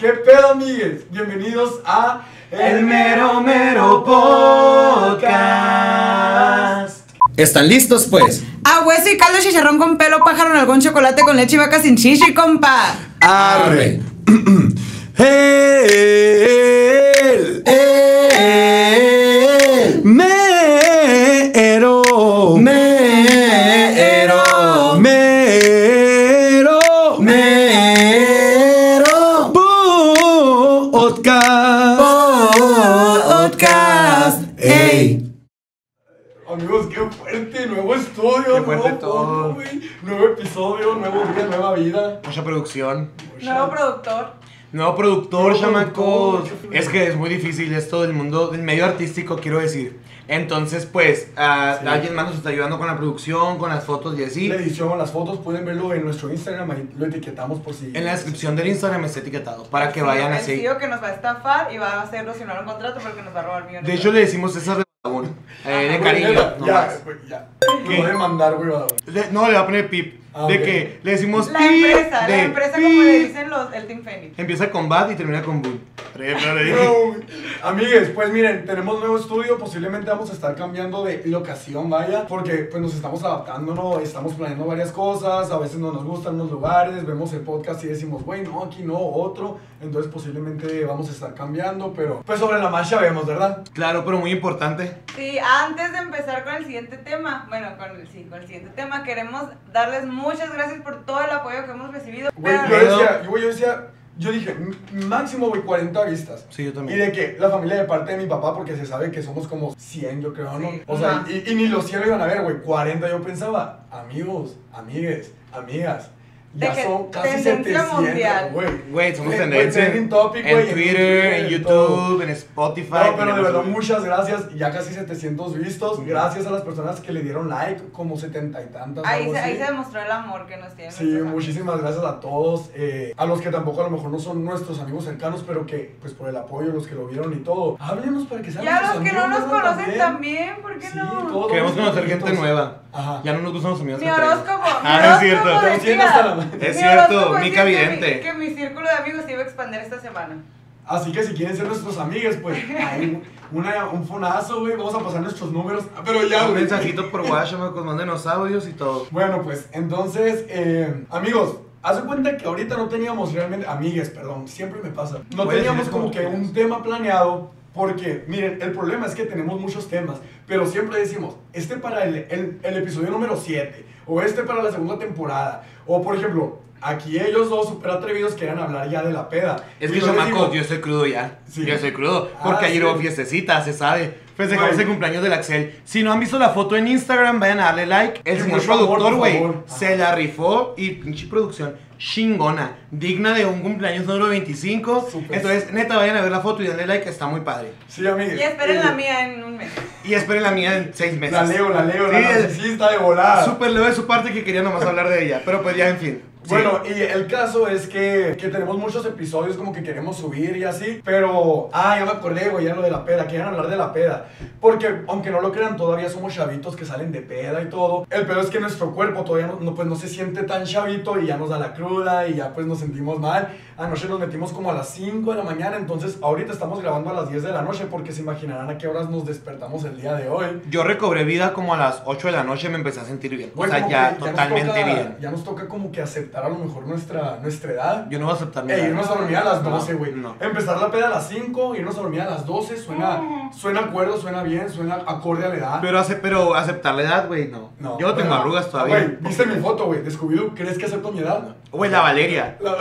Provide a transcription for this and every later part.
¿Qué pedo, amigues? Bienvenidos a El Mero Mero Podcast. ¿Están listos, pues? A hueso y caldo chicharrón con pelo, pájaro, algún chocolate con leche y vaca sin chichi, compa. Arre. El, todo. nuevo episodio, nuevo día, nueva vida. Mucha producción. Nuevo productor. Nuevo productor, chamacos. Es que es muy difícil esto del mundo, del medio artístico, quiero decir. Entonces, pues, ah, Sí. alguien más nos está ayudando con la producción, con las fotos y así. La edición, las fotos, pueden verlo en nuestro Instagram, ahí lo etiquetamos por si... En la descripción del Instagram está etiquetado para que Sí, vayan el así. que nos va a estafar y va a hacerlo si no un contrato porque nos va a robar millones. De hecho, le decimos de Badabun. Eh, de cariño. no ya, más. güey, ya. ¿Qué? Me voy a demandar, güey, Badabun. Le- no, le va a poner pip. Ah, de ok. que le decimos la empresa, de la empresa como le dicen los, el Team Fénix. Empieza con bad y termina con dije. No. Amigues, pues miren, tenemos nuevo estudio, posiblemente vamos a estar cambiando de locación, vaya, porque pues nos estamos adaptando, ¿no? Estamos planeando varias cosas, a veces no nos gustan los lugares, vemos el podcast y decimos, güey, no, aquí no, otro, entonces posiblemente vamos a estar cambiando, pero pues sobre la marcha vemos, ¿verdad? Claro, pero muy importante. Sí, antes de empezar con el siguiente tema, bueno, con el, sí, con el siguiente tema, queremos darles muchas gracias por todo el apoyo que hemos recibido. Güey, yo decía, yo, yo decía, yo dije, "M- máximo, güey, 40 vistas. Sí, yo Y también. de que la familia de parte de mi papá, porque se sabe que somos como 100, yo creo, ¿no? Sí, o sea, y, y ni los 100 lo iban a ver, güey, 40 yo pensaba, amigos, amigues, amigas, ya De son casi tendencia 700, mundial. güey. Güey, somos tendencia. trending topic, güey, en en Twitter, en. YouTube, en Spotify. No, pero de verdad, muchas gracias. Ya casi 700 vistos. Gracias a las personas que le dieron like, como 70 y tantas. Ahí se, ahí se demostró el amor que nos tienen. Sí, amigos. muchísimas gracias a todos. eh, a los que tampoco a lo mejor no son nuestros amigos cercanos, pero que, pues por el apoyo, los que lo vieron y todo. Háblenos para que sean Ya nuestros los que no nos conocen también, ¿por qué Sí, no? todos Queremos conocer gente nueva. Ajá. Ya no nos gustan los amigos Mi horóscopo. Ah, no es cierto. Es cierto, Mica decía que Vidente. mi- Que mi círculo de amigos se iba a expandir esta semana. Así que si quieren ser nuestros amigos, pues hay una, un fonazo, güey. Vamos a pasar nuestros números. Pero ya, Un güey. mensajito por WhatsApp, con mándenos audios y todo. Bueno, pues entonces, eh, amigos, haz de cuenta que ahorita no teníamos realmente, amigues, perdón, siempre me pasa. No teníamos como que un tema planeado. Porque, miren, el problema es que tenemos muchos temas, pero siempre decimos, este para el, el- el episodio número 7, o este para la segunda temporada, o por ejemplo, aquí ellos dos súper atrevidos querían hablar ya de la peda. Es Y que, yo digo, yo estoy crudo ya. Sí. Yo estoy crudo. Ah, Porque ayer sí. hubo fiestecita, se sabe. Festejamos el cumpleaños del Axel. Si no han visto la foto en Instagram, vayan a darle like. El señor productor, güey, se la rifó y pinche producción chingona. Digna de un cumpleaños número 25. Súper. Entonces, neta, vayan a ver la foto y denle like, está muy padre. Sí, amigues. Y esperen eh, la mía en un mes. Y esperen la mía en seis meses. La leo, la leo, Sí, la el- de volada. Súper leo de su parte que quería nomás hablar de ella. Pero pues ya, en fin. Bueno, y el caso es que, que tenemos muchos episodios como que queremos subir y así, pero, ah, ya me acordé, güey, ya lo de la peda, querían hablar de la peda, porque aunque no lo crean, todavía somos chavitos que salen de peda y todo, el peor es que nuestro cuerpo todavía no, no, pues, no se siente tan chavito y ya nos da la cruda y ya pues nos sentimos mal, anoche nos metimos como a las 5 de la mañana, entonces ahorita estamos grabando a las 10 de la noche porque se imaginarán a qué horas nos despertamos el día de hoy. Yo recobré vida como a las 8 de la noche me empecé a sentir bien. O sea, ya totalmente toca- bien. Ya nos toca como que aceptar a lo mejor nuestra, nuestra edad. Yo no voy a aceptar mi Ey, edad. irnos a dormir a las No, 12, güey. no. Empezar la peda a las 5, irnos a dormir a las 12, suena, suena acuerdo, suena bien, suena acorde a la edad. Pero, ace- pero aceptar la edad, güey, no. No, Yo tengo bueno, arrugas ah, todavía. Güey, viste mi foto, güey, de Scooby-Doo, ¿crees que acepto mi edad? Güey, la Valeria. La-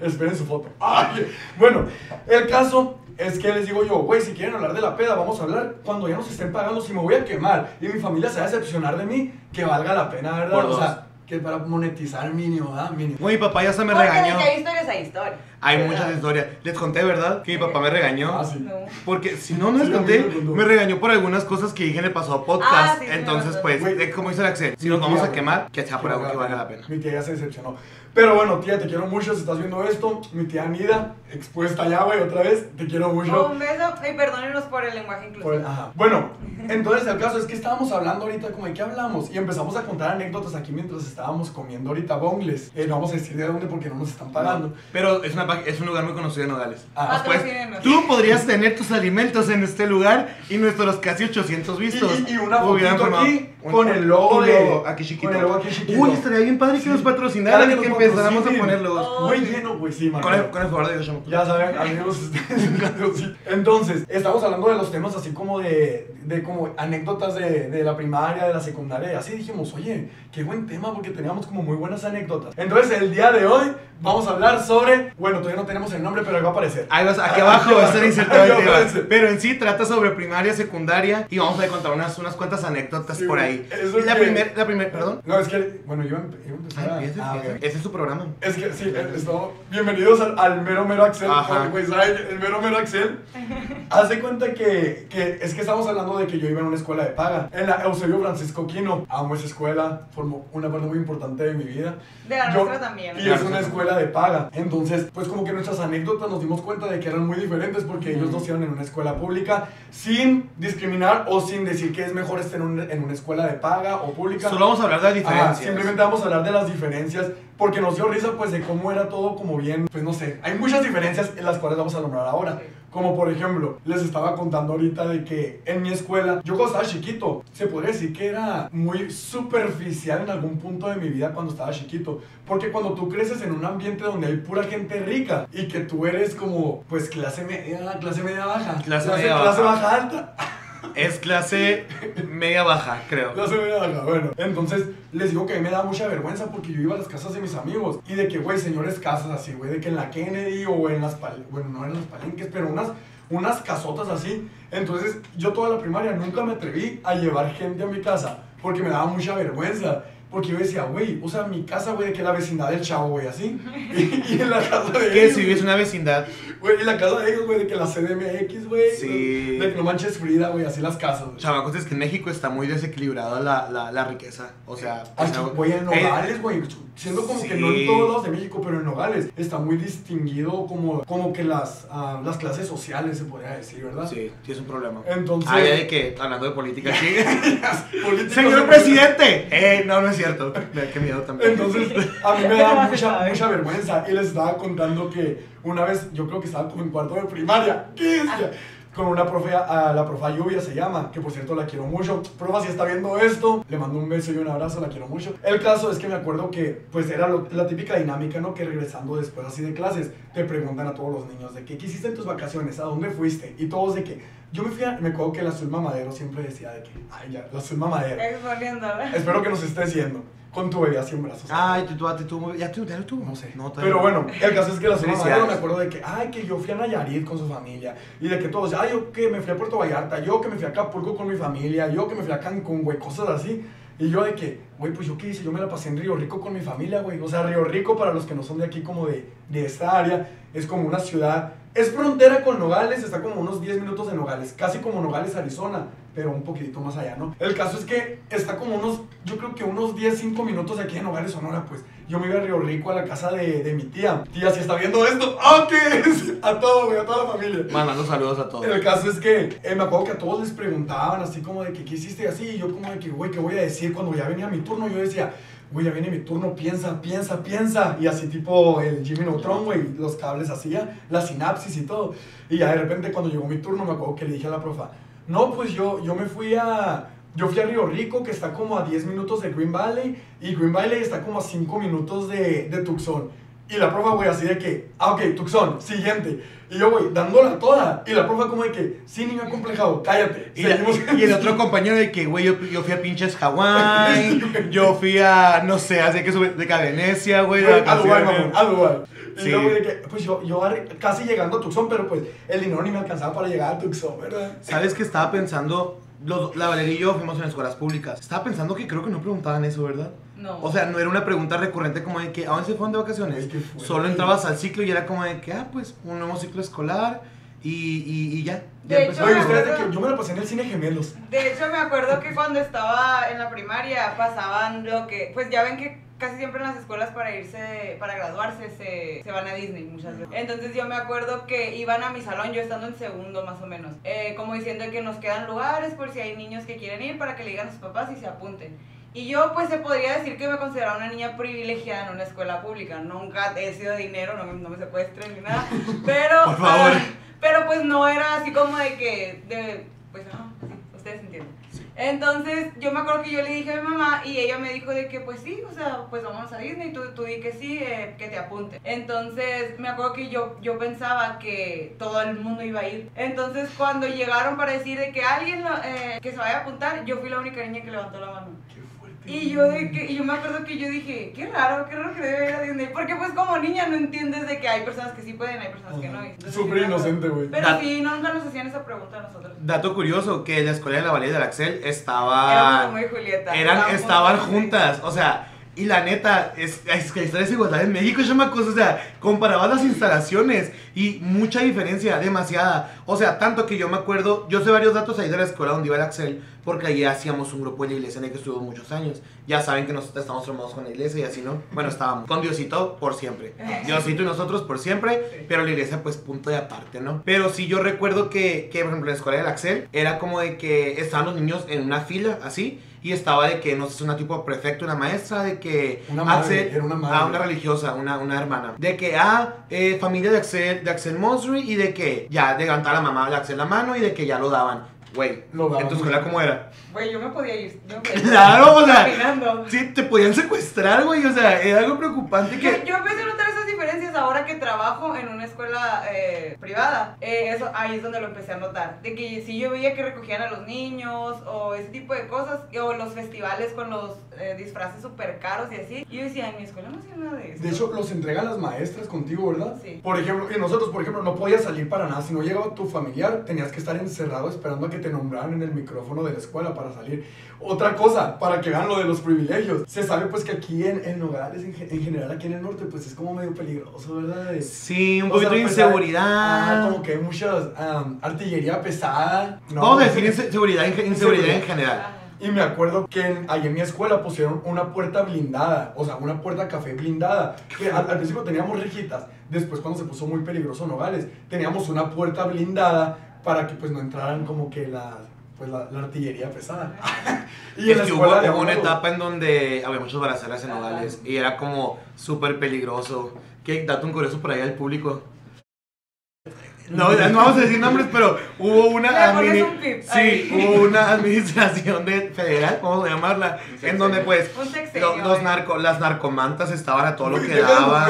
esperen su foto. Ay, bueno, el caso es que les digo yo, güey, si quieren hablar de la peda, vamos a hablar cuando ya nos estén pagando. Si me voy a quemar y mi familia se va a decepcionar de mí, que valga la pena, ¿verdad? Por o sea, que para monetizar mínimo, ¿verdad? Mínimo. Güey, mi papá ya se me Porque regañó. de que hay historias, hay historias. Hay ¿Verdad? muchas historias. Les conté, ¿verdad? Que mi papá me regañó. Ah, sí. No. Porque si no, no les conté, me regañó por algunas cosas que dije en el pasado podcast. Ah, sí, Entonces, pues, eh, como dice el Axel, si nos vamos tía, a quemar, que sea por algo que valga la pena. Mi tía ya se decepcionó. Pero bueno, tía, te quiero mucho si estás viendo esto. Mi tía Nida, expuesta ya, güey, otra vez. Te quiero mucho. Un beso y perdónenos por el lenguaje inclusivo. Por el- ajá. Bueno, entonces el caso es que estábamos hablando ahorita como de qué hablamos y empezamos a contar anécdotas aquí mientras estábamos comiendo ahorita bongles. Eh, no vamos a decir de dónde porque no nos están pagando. Pero es una es un lugar muy conocido en Nogales. Ah, Pues, tú podrías tener tus alimentos en este lugar y nuestros casi 800 vistos. Y, una fotito aquí con el logo de- logo aquí chiquito. con el logo aquí chiquito. Uy, estaría bien padre que Sí. nos patrocinaran y que empezáramos a. Oh, ponerlos. Muy lleno, güey, sí, man. Con el, con el favor de chamaco. Ya saben, amigos. Entonces, estamos hablando de los temas así como de, de como anécdotas de, de la primaria, de la secundaria, y así dijimos, oye, qué buen tema, porque teníamos como muy buenas anécdotas. Entonces, el día de hoy vamos a hablar sobre, bueno, todavía no tenemos el nombre, pero ahí va a aparecer. Ahí vas, aquí abajo va a estar insertado el tema. Pero en sí trata sobre primaria, secundaria y vamos a contar unas, unas cuantas anécdotas Sí, por güey. Ahí. Eso la primera, la primera, perdón. No, es que, bueno, yo empe- iba a empezar Ah, a- empieza, ah, empieza. ok. Ese es tu programa. Es que sí, eh, esto- bienvenidos al, al mero mero Axel. Ajá. ¿saben? El mero mero Axel. Haz de cuenta que, que es que estamos hablando de que yo iba en una escuela de paga. En la Eusebio Francisco Quino. Amo esa escuela, formó una parte muy importante de mi vida. De la Yo- nuestra también. Y es una escuela de paga. Entonces, pues como que nuestras anécdotas nos dimos cuenta de que eran muy diferentes porque ellos dos iban en una escuela pública sin discriminar o sin decir que es mejor estar en, un- en una escuela de paga o pública. Solo vamos a hablar de las Ah, diferencias. simplemente vamos a hablar de las diferencias porque nos dio risa pues de cómo era todo como bien, pues no sé, hay muchas diferencias en las cuales vamos a nombrar ahora. Como por ejemplo, les estaba contando ahorita de que en mi escuela, yo cuando estaba chiquito, se podría decir que era muy superficial en algún punto de mi vida cuando estaba chiquito. Porque cuando tú creces en un ambiente donde hay pura gente rica y que tú eres como, pues clase media, clase media baja, Clase media clase baja. baja alta. Es clase media baja, creo. No se me haga, bueno. Entonces, les digo que a mí me da mucha vergüenza porque yo iba a las casas de mis amigos y de que, güey, señores casas así, güey, de que en la Kennedy o en las, pal bueno, no en las palenques, pero unas, unas casotas así. Entonces, yo toda la primaria nunca me atreví a llevar gente a mi casa porque me daba mucha vergüenza. Porque yo decía, güey, o sea, mi casa, güey, de que la vecindad del chavo, güey, así. Y, y en la casa de Que si vives en una vecindad. Güey, y la casa de ellos, güey, de que la CDMX, güey. Sí. De que no manches Frida, güey, así las casas, güey. Chamacos, es que en México está muy desequilibrada la, la, la riqueza. O sea, Aquí, o sea, güey, en eh, Nogales, güey. Siendo como que no sí. en todos lados de México, pero en Nogales está muy distinguido como, como que las, ah, las clases sociales, se podría decir, ¿verdad? Sí, sí es un problema. Entonces. Ah, ya de que, hablando de política políticos- ¡Señor presidente! Eh, no, no es cierto. Qué miedo también. Entonces, a mí me da mucha, mucha vergüenza. Y les estaba contando que una vez, yo creo que estaba como en cuarto de primaria. ¿Qué es? Con una profe, a la profa Lluvia se llama, que por cierto la quiero mucho. Profa, si está viendo esto, le mando un beso y un abrazo, la quiero mucho. El caso es que me acuerdo que, pues era lo- la típica dinámica, ¿no? Que regresando después así de clases, te preguntan a todos los niños de ¿qué hiciste en tus vacaciones? ¿A dónde fuiste? Y todos de que, yo me fui a, me acuerdo que la Azul Mamadero siempre decía de que, ay ya, la Azul Mamadero. Exponiéndola. Espero que nos estés yendo con tu bebé así en brazos. Ay, tú, tú, tú, tú, ya tú, ya tú. No sé. No, pero no. bueno, el caso es que la semana Felicidades. pasada me acuerdo de que, ay, que yo fui a Nayarit con su familia. Y de que todos, ay, yo que me fui a Puerto Vallarta, yo que me fui a Acapulco con mi familia, yo que me fui a Cancún, güey, cosas así. Y yo de que, güey, pues yo qué hice, yo me la pasé en Río Rico con mi familia, güey. O sea, Río Rico, para los que no son de aquí, como de, de esta área, es como una ciudad. Es frontera con Nogales, está como unos 10 minutos de Nogales, casi como Nogales, Arizona, pero un poquitito más allá, ¿no? El caso es que está como unos, yo creo que unos 10, 5 minutos de aquí de Nogales, Sonora, pues. Yo me iba a Río Rico a la casa de, de mi tía. Tía, si está viendo esto, ¡ah, qué es! A todo, güey, a toda la familia. Mandando saludos a todos. El caso es que eh, me acuerdo que a todos les preguntaban así como de que qué hiciste así y yo como de que, güey, ¿qué voy a decir cuando ya venía mi turno? Yo decía, güey, ya viene mi turno, piensa, piensa, piensa. Y así tipo el Jimmy Neutron, güey, los cables hacía, la sinapsis y todo. Y ya de repente cuando llegó mi turno me acuerdo que le dije a la profa, no, pues yo, yo me fui a... Yo fui a Río Rico, que está como a 10 minutos de Green Valley, y Green Valley está como a 5 minutos de, de Tucson. Y la profa, güey, así de que, ah, ok, Tucson, siguiente. Y yo, güey, dándola toda. Y la profa como de que, sí, niño acomplejado, cállate. Y, la- y el otro compañero de que, güey, yo, yo fui a pinches Hawái, yo fui a, no sé, así que sube de que a Venecia, güey, a Dubái, mamón, a Dubái. Y Sí. güey, de que, pues yo, yo casi llegando a Tucson, pero pues el dinero ni me alcanzaba para llegar a Tucson, ¿verdad? ¿Sabes qué estaba pensando? Los- la Valeria y yo fuimos en escuelas públicas. Estaba pensando que creo que no preguntaban eso, ¿verdad? No. O sea, no era una pregunta recurrente como de que, ¿a dónde se fueron de vacaciones? Solo entrabas al ciclo y era como de que, ah, pues, un nuevo ciclo escolar y, y, y ya. ya De empezó. hecho, me ustedes de acuerdo- que yo me la pasé en el cine gemelos. De hecho, me acuerdo que cuando estaba en la primaria pasaban lo que, pues ya ven que casi siempre en las escuelas para irse, para graduarse, se, se van a Disney muchas veces. Entonces yo me acuerdo que iban a mi salón, yo estando en segundo más o menos, eh, como diciendo que nos quedan lugares por si hay niños que quieren ir para que le digan a sus papás y se apunten. Y yo, pues, se podría decir que me consideraba una niña privilegiada en una escuela pública. Nunca he sido dinero, no me, no me secuestren ni nada. Pero, Por favor. pero pues no era así como de que, de, pues, sí, ustedes entienden. Entonces, yo me acuerdo que yo le dije a mi mamá y ella me dijo de que, pues sí, o sea, pues vamos a Disney, tú, tú di que sí, eh, que te apunte. Entonces, me acuerdo que yo, yo pensaba que todo el mundo iba a ir. Entonces, cuando llegaron para decir de que alguien eh, que se vaya a apuntar, yo fui la única niña que levantó la mano. Y yo, de que, y yo me acuerdo que yo dije, qué raro, qué raro que debe ir a Disney. Porque pues como niña no entiendes de que hay personas que sí pueden, hay personas que no. Súper inocente, güey. Pero Dat- sí, nunca nos hacían esa pregunta a nosotros. Dato curioso, que la escuela de la Valle del Axel estaba... Éramos como y Julieta. eran, estaban juntas, o sea, y la neta, es, es que de desigualdad en México, chamacos, o sea, comparabas las instalaciones y mucha diferencia, demasiada. O sea, tanto que yo me acuerdo, yo sé varios datos ahí de la escuela donde iba el Axel, porque allí hacíamos un grupo de la iglesia en el que estuvimos muchos años. Ya saben que nosotros estamos formados con la iglesia y así, ¿no? Bueno, estábamos con Diosito por siempre. Diosito y nosotros por siempre, pero la iglesia pues punto de aparte, ¿no? Pero sí yo recuerdo que, que por ejemplo, en la escuela del Axel era como de que estaban los niños en una fila, así, y estaba de que, no sé, una tipo prefecto, una maestra, de que Una madre, Axel, era una madre. ah, una religiosa, una, una hermana, de que, ah, eh, familia de Axel, de Axel Mosry, y de que ya levantaba la mamá de Axel la mano y de que ya lo daban. Güey. ¿en tu escuela cómo era? Güey, yo me podía ir. Yo me podía ir Claro, o sea, caminando. Sí, te podían secuestrar, güey, o sea, era algo preocupante Yo, que... yo empecé a notar esas diferencias ahora que trabajo en una escuela eh, privada. Eh, eso, ahí es donde lo empecé a notar. De que si yo veía que recogían a los niños o ese tipo de cosas, o los festivales con los eh, disfraces súper caros y así, y yo decía, en mi escuela no hacía nada de eso. De hecho, los entregan las maestras contigo, ¿verdad? Sí. Por ejemplo, y nosotros, por ejemplo, no podías salir para nada. Si no llegaba tu familiar, tenías que estar encerrado esperando a que te nombraran en el micrófono de la escuela para salir. Otra cosa, para que vean lo de los privilegios. Se sabe pues que aquí en, en Nogales, en, en general aquí en el norte, pues es como medio peligroso, ¿verdad? De- Sí, un o sea, poquito de pues, inseguridad. Ah, como que hay muchas am, artillería pesada. ¿no? Vamos a decir inse- seguridad en, inseguridad en general. Y me acuerdo que en, ahí en mi escuela pusieron una puerta blindada, o sea, una puerta café blindada. Que al, al principio teníamos rejitas, después cuando se puso muy peligroso Nogales, teníamos una puerta blindada para que pues no entraran como que la, pues, la, la artillería pesada. y es que hubo, hubo una etapa en donde había muchos balaceras en. Nogales y era como súper peligroso. ¿Qué dato un curioso por allá del público? No, ya no vamos a decir nombres, pero hubo una Le pones admini- un pip sí, ahí. hubo una administración de federal, vamos a llamarla, en donde pues Un sexenio, lo- los eh. narco, las narcomantas estaban a todo lo que ¿Qué pedo daba.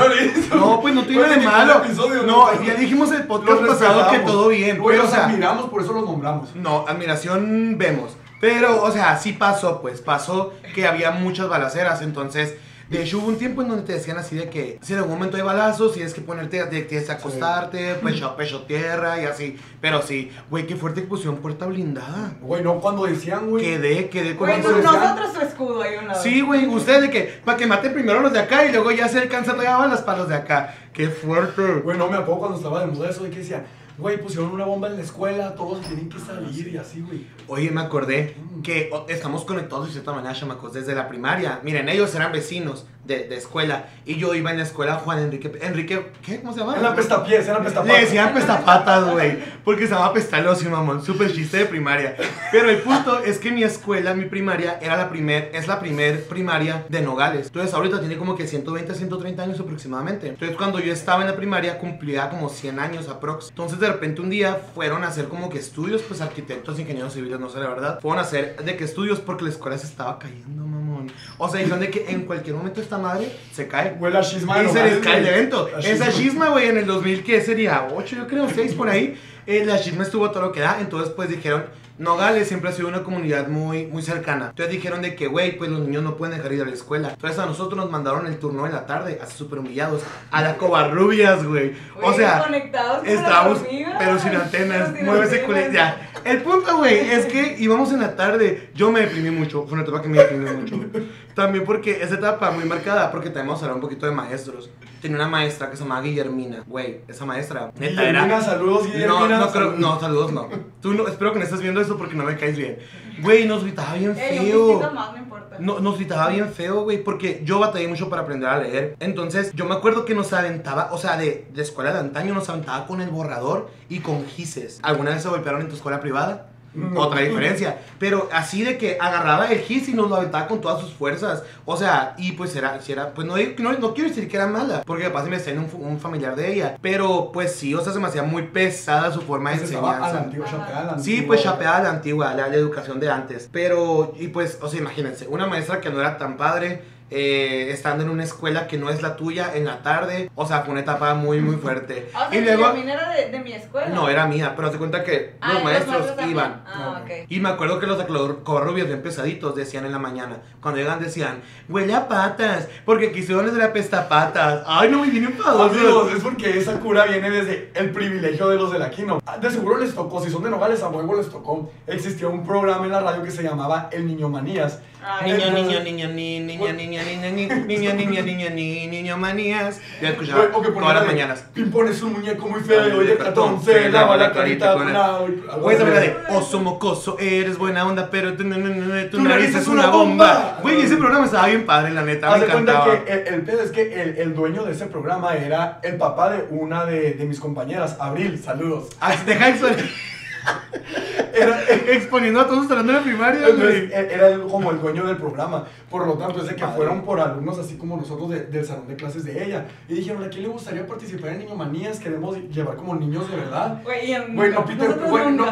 No, pues no tiene de malo. No, ya dijimos el podcast Los pasado que todo bien, pero o los sea, admiramos, por eso los nombramos. no, admiración vemos. Pero, o sea, sí pasó, pues, pasó que había muchas balaceras, entonces... De hecho, hubo un tiempo en donde te decían así de que si en algún momento hay balazos, tienes que ponerte, te- tienes que acostarte, pecho, pecho tierra y así. Pero sí, güey, qué fuerte que pusieron puerta blindada. Güey, no, cuando decían, güey. Quedé, quedé con Güey, nosotros su escudo ahí a un lado. Sí, güey, ustedes de que, para que maten primero a los de acá y luego ya se alcanza todavía balas para los de acá. Qué fuerte. Güey, no me acuerdo cuando estaba de moda eso de que decían, güey, pusieron una bomba en la escuela, todos tienen que salir y así, güey. Oye, me acordé que o- estamos conectados de cierta manera, chamacos, desde la primaria. Miren, ellos eran vecinos de, de escuela y yo iba en la escuela Juan Enrique. Enrique, ¿qué? ¿Cómo se llama? Eran pestapiés, eran pestapatas. Le decían pestapatas, güey, porque se llama pestalosio, mamón. Súper chiste de primaria. Pero el punto es que mi escuela, mi primaria, era la primer, es la primer primaria de Nogales. Entonces ahorita tiene como que 120, 130 años aproximadamente. Entonces cuando yo estaba en la primaria cumplía como 100 años aprox. Entonces de repente un día fueron a hacer como que estudios, pues arquitectos, ingenieros civiles, no sé la verdad. Fueron a hacer de que estudios porque la escuela se estaba cayendo, mamón. O sea, dijeron de que en cualquier momento esta madre se cae. Güey, la chisma Y se les cae el evento. Esa chisma, güey, en el 2000, ¿qué sería? 8, yo creo, 6 por ahí. Eh, la chisma estuvo todo lo que da. Entonces, pues dijeron, Nogales siempre ha sido una comunidad muy, muy cercana. Entonces dijeron de que, güey, pues los niños no pueden dejar ir a la escuela. Entonces a nosotros nos mandaron el turno en la tarde, así súper humillados, a la Covarrubias, güey. O sea, conectados Estábamos, pero sin antenas, Pero sin muévese antenas. culé, ya. El punto, güey, es que íbamos en la tarde. Yo me deprimí mucho, fue una etapa que me deprimí mucho. También porque esa etapa muy marcada, porque tenemos que hablar un poquito de maestros. Tenía una maestra que se llamaba Guillermina, güey, esa maestra, neta, Guillermina, era... saludos, No, Guillermina. no creo, saludos. no, saludos no. Tú no, espero que no estés viendo eso porque no me caes bien. Güey, nos gritaba bien Ey, un feo. pistito más, no importa. No, nos gritaba bien feo, güey, porque yo batallé mucho para aprender a leer. Entonces, yo me acuerdo que nos aventaba, o sea, de, de escuela de antaño, nos aventaba con el borrador y con gises. ¿Alguna vez se golpearon en tu escuela privada? Otra diferencia. Pero así de que agarraba el hit y nos lo aventaba con todas sus fuerzas. O sea, y pues era, si era pues no, no, no quiero decir que era mala, porque capaz me está en un, un familiar de ella. Pero pues sí, o sea, se me hacía muy pesada su forma de Pues estaba a la enseñanza. antigua, chapeada a la Sí, antigua. pues chapeada a la antigua, la, la educación de antes. Pero, y pues, o sea, imagínense, una maestra que no era tan padre, eh, estando en una escuela que no es la tuya en la tarde, o sea, fue una etapa muy, muy fuerte. Ah, o sea, y luego, también era de, de mi escuela. no, era mía, pero te cuenta que Ah, los maestros iban. Ah, ok. Y me acuerdo que los de cobarrubias bien pesaditos decían en la mañana, cuando llegan decían, huele a patas, porque quisieron les de la pesta patas. Ay, no me viene Amigos, enfadoso. es porque esa cura viene desde el privilegio de los de la Quino. De seguro les tocó, si son de Nogales a huevo les tocó. Existía un programa en la radio que se llamaba El Niño Manías. Niño, niño, niño, ni, niña, niña, niña, ni, niño, niño, niño, ni, niño, manías. Yo escuchaba todas las mañanas. Pimpón es un muñeco muy feo y de cartón se lava la carita con. Güey, esa de oso mocoso, eres buena onda, pero tu, nariz es una bomba. Güey, ese programa estaba bien padre, la neta, me encantaba. que el, el pedo es que el, el dueño de ese programa era el papá de una de, mis compañeras, Abril, saludos. Ah, deja expo- Era, exponiendo a todos de la primaria, Entonces, e- era como el dueño del programa. Por lo tanto, es de que fueron por alumnos así como nosotros de- del salón de clases de ella. Y dijeron, ¿a quién le gustaría participar en Niño Manías? Queremos llevar como niños de verdad. Güey, en- no, Peter-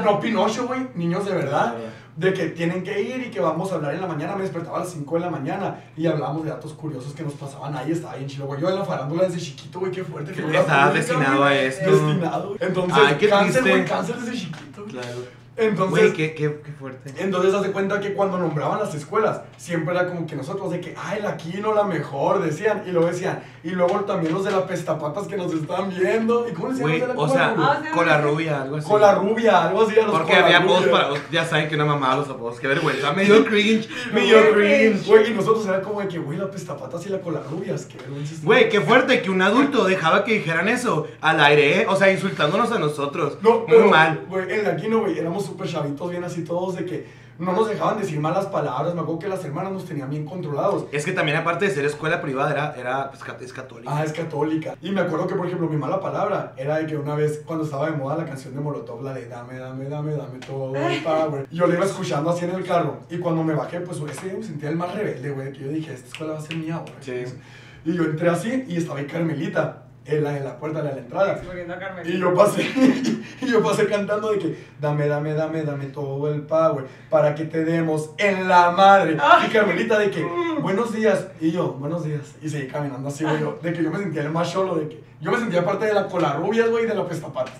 no Pinocho, güey, niños de verdad. De que tienen que ir y que vamos a hablar en la mañana. Me despertaba a las 5 de la mañana y hablábamos de datos curiosos que nos pasaban ahí. Estaba bien chido, güey. Yo en la farándula desde chiquito, güey, qué fuerte. figura Estaba destinado a esto. Destinado. Entonces, Ay, qué cáncer, triste. güey, cáncer desde chiquito. Claro. Entonces, Güey, qué, qué, qué fuerte. entonces, haz de cuenta que cuando nombraban las escuelas, siempre era como que nosotros de que, ay, la Quino, la mejor, decían, y luego decían, y luego también los de la pestapatas que nos están viendo, ¿y cómo decían Güey, o sea, Ah, o sea, con la rubia, algo así. Con la rubia, algo así, a los Porque había voz para. Ya saben que una mamá los apodos. Qué vergüenza. Me dio cringe. Me dio cringe. Güey, y nosotros era como de que, güey, la pestapatas y la cola rubias, qué vergüenza. Güey, qué fuerte que un adulto dejaba que dijeran eso al aire, ¿eh? O sea, insultándonos a nosotros. No, Muy pero, mal. Güey, en la Quino, güey, éramos súper chavitos, bien así todos, de que no nos dejaban decir malas palabras. Me acuerdo que las hermanas nos tenían bien controlados. Es que también, aparte de ser escuela privada, era, era pues, cat- es católica. Ah, es católica. Y me acuerdo que, por ejemplo, mi mala palabra era de que una vez, cuando estaba de moda la canción de Molotov, la de dame, dame, dame, dame todo el power, yo la iba escuchando así en el carro. Y cuando me bajé, pues ese día me sentía el más rebelde, güey, que yo dije, esta escuela va a ser mía ahora. Sí. Y yo entré así y estaba ahí Carmelita, en la de la puerta de la entrada. Y yo pasé, y yo pasé cantando de que dame, dame, dame, dame todo el power para que te demos en la madre. Y Carmelita de que buenos días. Y yo, buenos días. Y seguí caminando así, güey. yo- De que yo me sentía el más solo, de que yo me sentía parte de la cola rubias, güey, y de la pestapatas.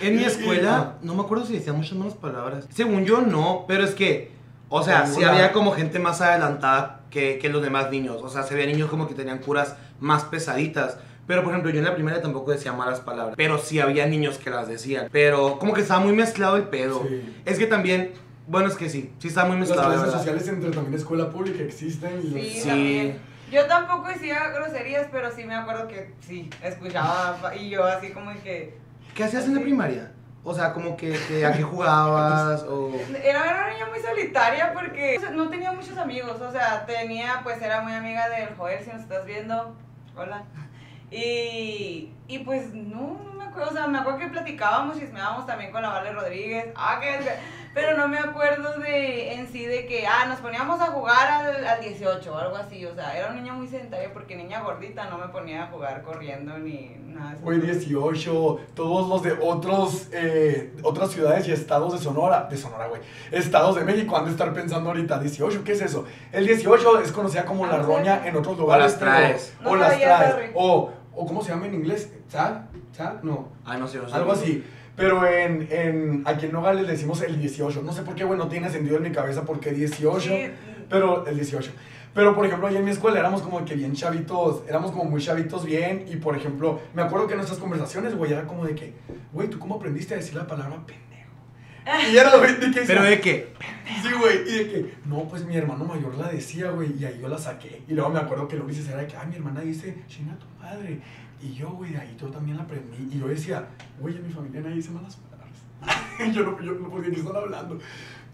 En mi escuela, no me acuerdo si decía muchas malas palabras. Según yo, no, pero es que, o sea, sí había como gente más adelantada que, que los demás niños. O sea, se veía niños como que tenían curas más pesaditas. Pero, por ejemplo, yo en la primaria tampoco decía malas palabras. Pero sí había niños que las decían. Pero como que estaba muy mezclado el pedo. Sí. Es que también, bueno, es que sí, sí estaba muy Las mezclado. clases verdad. sociales entre también escuela pública existen. Y Sí, los- Sí. también. Yo tampoco decía groserías, pero sí me acuerdo que sí, escuchaba y yo así como que... ¿Qué hacías en la primaria? O sea, como que, que a qué jugabas o... Era una niña muy solitaria porque o sea, no tenía muchos amigos, o sea, tenía, pues era muy amiga del Joel, si nos estás viendo, hola. Y, y pues no, no me acuerdo, o sea, me acuerdo que platicábamos, chismeábamos también con la Vale Rodríguez, ah, que, pero no me acuerdo de en sí de que, ah, nos poníamos a jugar al, al 18 o algo así, o sea, era una niña muy sedentaria porque niña gordita no me ponía a jugar corriendo ni nada. Güey, 18, todos los de otros, eh, otras ciudades y estados de Sonora, de Sonora, güey, estados de México han de estar pensando ahorita, 18, ¿qué es eso? El 18 es conocida como la Ah, roña sí. en otros lugares. las traes. pero- O No las traes. O, o, ¿cómo se llama en inglés? ¿Tag? ¿Tag? No. Ay, no sé, no sé. Algo así. Pero en, en, aquí en Nogales le decimos el 18. No sé por qué, güey, no tiene sentido en mi cabeza porque 18. Sí. Pero el 18. Pero, por ejemplo, ahí en mi escuela éramos como que bien chavitos, éramos como muy chavitos bien. Y, por ejemplo, me acuerdo que en nuestras conversaciones, güey, era como de que, güey, ¿tú cómo aprendiste a decir la palabra pendejo? Y era, güey, de que... Pero de qué? Sí, güey, y de que, no, pues mi hermano mayor la decía, güey, y ahí yo la saqué. Y luego me acuerdo que lo dices era de que, ah, mi hermana dice, chinga tu madre. Y yo, güey, de ahí yo también la aprendí. Y yo decía, güey, en mi familia nadie dice malas palabras. yo, no, yo no, ¿por qué están hablando?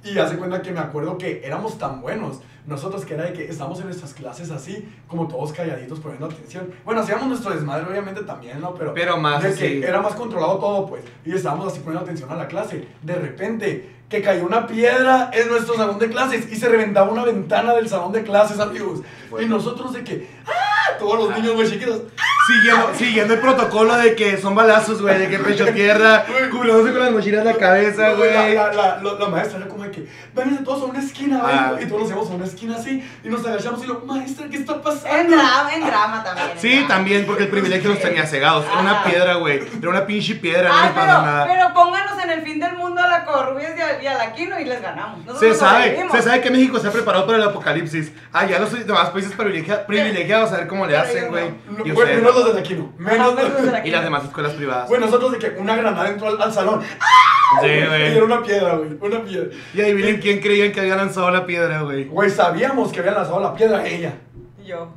Y hace cuenta que me acuerdo que éramos tan buenos. Nosotros que era de que estábamos en nuestras clases así, como todos calladitos poniendo atención. Bueno, hacíamos nuestro desmadre obviamente también, ¿no? Pero, Pero más de que era más controlado todo, pues. Y estábamos así poniendo atención a la clase. De repente, que cayó una piedra en nuestro salón de clases y se reventaba una ventana del salón de clases, amigos. Bueno. Y nosotros de que, ¡ah! Todos los niños, güey, chiquitos. Siguiendo, siguiendo el protocolo de que son balazos, güey, de que pecho tierra, cubriéndose con las mochilas en la cabeza, güey. La, la, la, la- la maestra era como de que, váyanse todos a una esquina, Ah. ven", Y todos nos íbamos a una esquina así, y nos agachamos y lo, maestra, ¿qué está En pasando? drama, en drama también. en Sí, drama. también, porque el privilegio nos tenía cegados. Era una Ajá. piedra, güey. Era una pinche piedra, no les pasa pero, nada. pero pónganos en el fin del mundo a la Corrubias y a, y a la Quino y les ganamos. Nosotros Se sabe, se sabe que México se ha preparado para el apocalipsis. Ah, ya los demás países privilegia- privilegiados a ver cómo le hacen, güey. No, Los de aquí no. Menos Ajá, menos los de Y las demás escuelas privadas. Bueno, nosotros de que una granada entró al, al salón. Sí, Y era güey. una piedra, güey, una piedra. Y adivinen quién creían que había lanzado la piedra, güey. Güey, sabíamos que había lanzado la piedra ella. Yo.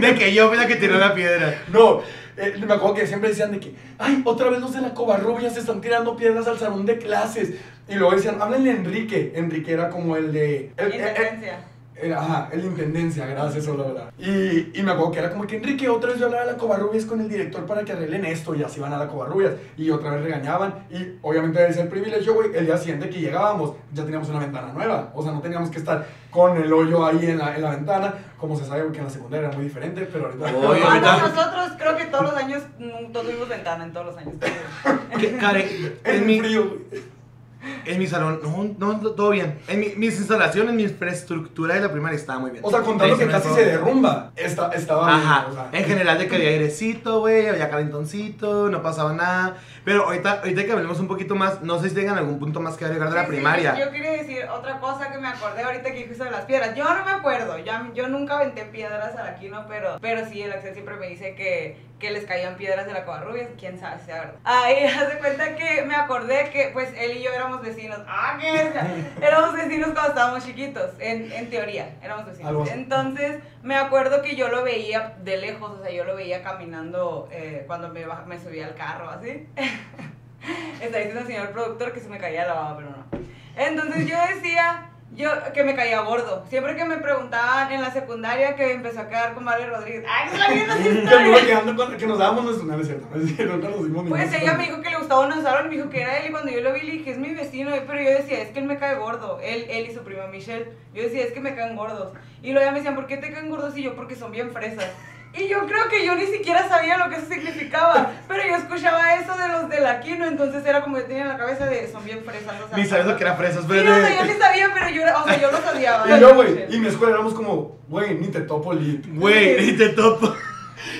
De que yo fui la que tiró la piedra. No, eh, me acuerdo que siempre decían de que, ay, otra vez los de la Covarrubia se están tirando piedras al salón de clases. Y luego decían, háblenle a Enrique. Enrique era como el de... el- el- Intendencia. Era, ajá, el intendencia, gracias, Aurora. Y, y me acuerdo que era como que Enrique, otra vez yo hablaba a la Covarrubias con el director para que arreglen esto, y así van a la Covarrubias. Y otra vez regañaban, y obviamente ese el privilegio, güey. El día siguiente que llegábamos, ya teníamos una ventana nueva. O sea, no teníamos que estar con el hoyo ahí en la, en la ventana, como se sabe que en la secundaria era muy diferente, pero ahorita. Oye, No, ahorita- no, nosotros creo que todos los años mm, todos tuvimos ventana en todos los años. Es en mi, frío, güey. En mi salón, no, no, todo bien. En mi- mis instalaciones, mi infraestructura de la primaria estaba muy bien. O sea, contando que casi se derrumba, esta, estaba bien, Ajá, o sea. en general de que había airecito, güey, había calentoncito, no pasaba nada. Pero ahorita, ahorita que hablemos un poquito más, no sé si tengan algún punto más que agregar de la Sí, sí, primaria. yo quería decir otra cosa que me acordé ahorita que dijiste de las piedras. Yo no me acuerdo, yo, yo nunca aventé piedras a la Quino, pero, pero sí, el Axel siempre me dice que, que les caían piedras de la Covarrubias, quién sabe si sea verdad. Ahí, hace cuenta que me acordé que pues él y yo éramos vecinos. Ah, ¿qué es? Éramos vecinos cuando estábamos chiquitos, en, en teoría, éramos vecinos. Entonces, me acuerdo que yo lo veía de lejos, o sea, yo lo veía caminando eh, cuando me, me subía al carro, así. Está diciendo el señor productor que se me caía la baba, pero no. Entonces yo decía yo, que me caía gordo. Siempre que me preguntaban en la secundaria que empezó a quedar con Vale Rodríguez. ¡Ay, es la misma Que anduve historia! quedando con- que nos dábamos. No, no es cierto, no es cierto, nunca nos dimos Pues ella me dijo que le gustaba un salón, me dijo que era él y cuando yo lo vi le dije, es mi vecino, pero yo decía, es que él me cae gordo, él, él y su prima Michelle, yo decía, es que me caen gordos. Y luego ya me decían, ¿por qué te caen gordos? Y yo, porque son bien fresas. Y yo creo que yo ni siquiera sabía lo que eso significaba, pero yo escuchaba eso de los de la Quino, entonces era como yo tenía en la cabeza de, son bien fresas. O sea, Ni sabes lo que era fresas, Sí, pero... o sea, yo ni sabía, pero yo, o sea, yo los odiaba. Y yo, güey, y en mi escuela éramos como, güey, ni te topo lit. Güey, ni te topo.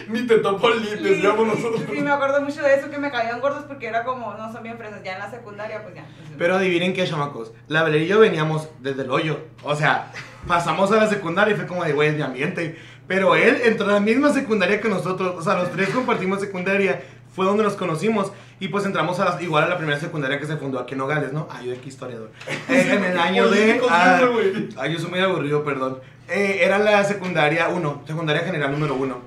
Ni te topo lit, decíamos nosotros. sí, me acuerdo mucho de eso, que me caían gordos porque era como, no, son bien fresas. Ya en la secundaria, pues ya. Pero adivinen qué, chamacos. La Valeria y yo veníamos desde el hoyo. O sea, pasamos a la secundaria y fue como de, güey, es mi ambiente. Pero él entró a la misma secundaria que nosotros. O sea, los tres compartimos secundaria. Fue donde nos conocimos. Y pues entramos a la, igual a la primera secundaria que se fundó aquí en Nogales, ¿no? Ah, yo aquí historiador. Eh, en el año de... Ah. Ay, yo soy muy aburrido, perdón. Eh, era la secundaria 1, secundaria general número 1.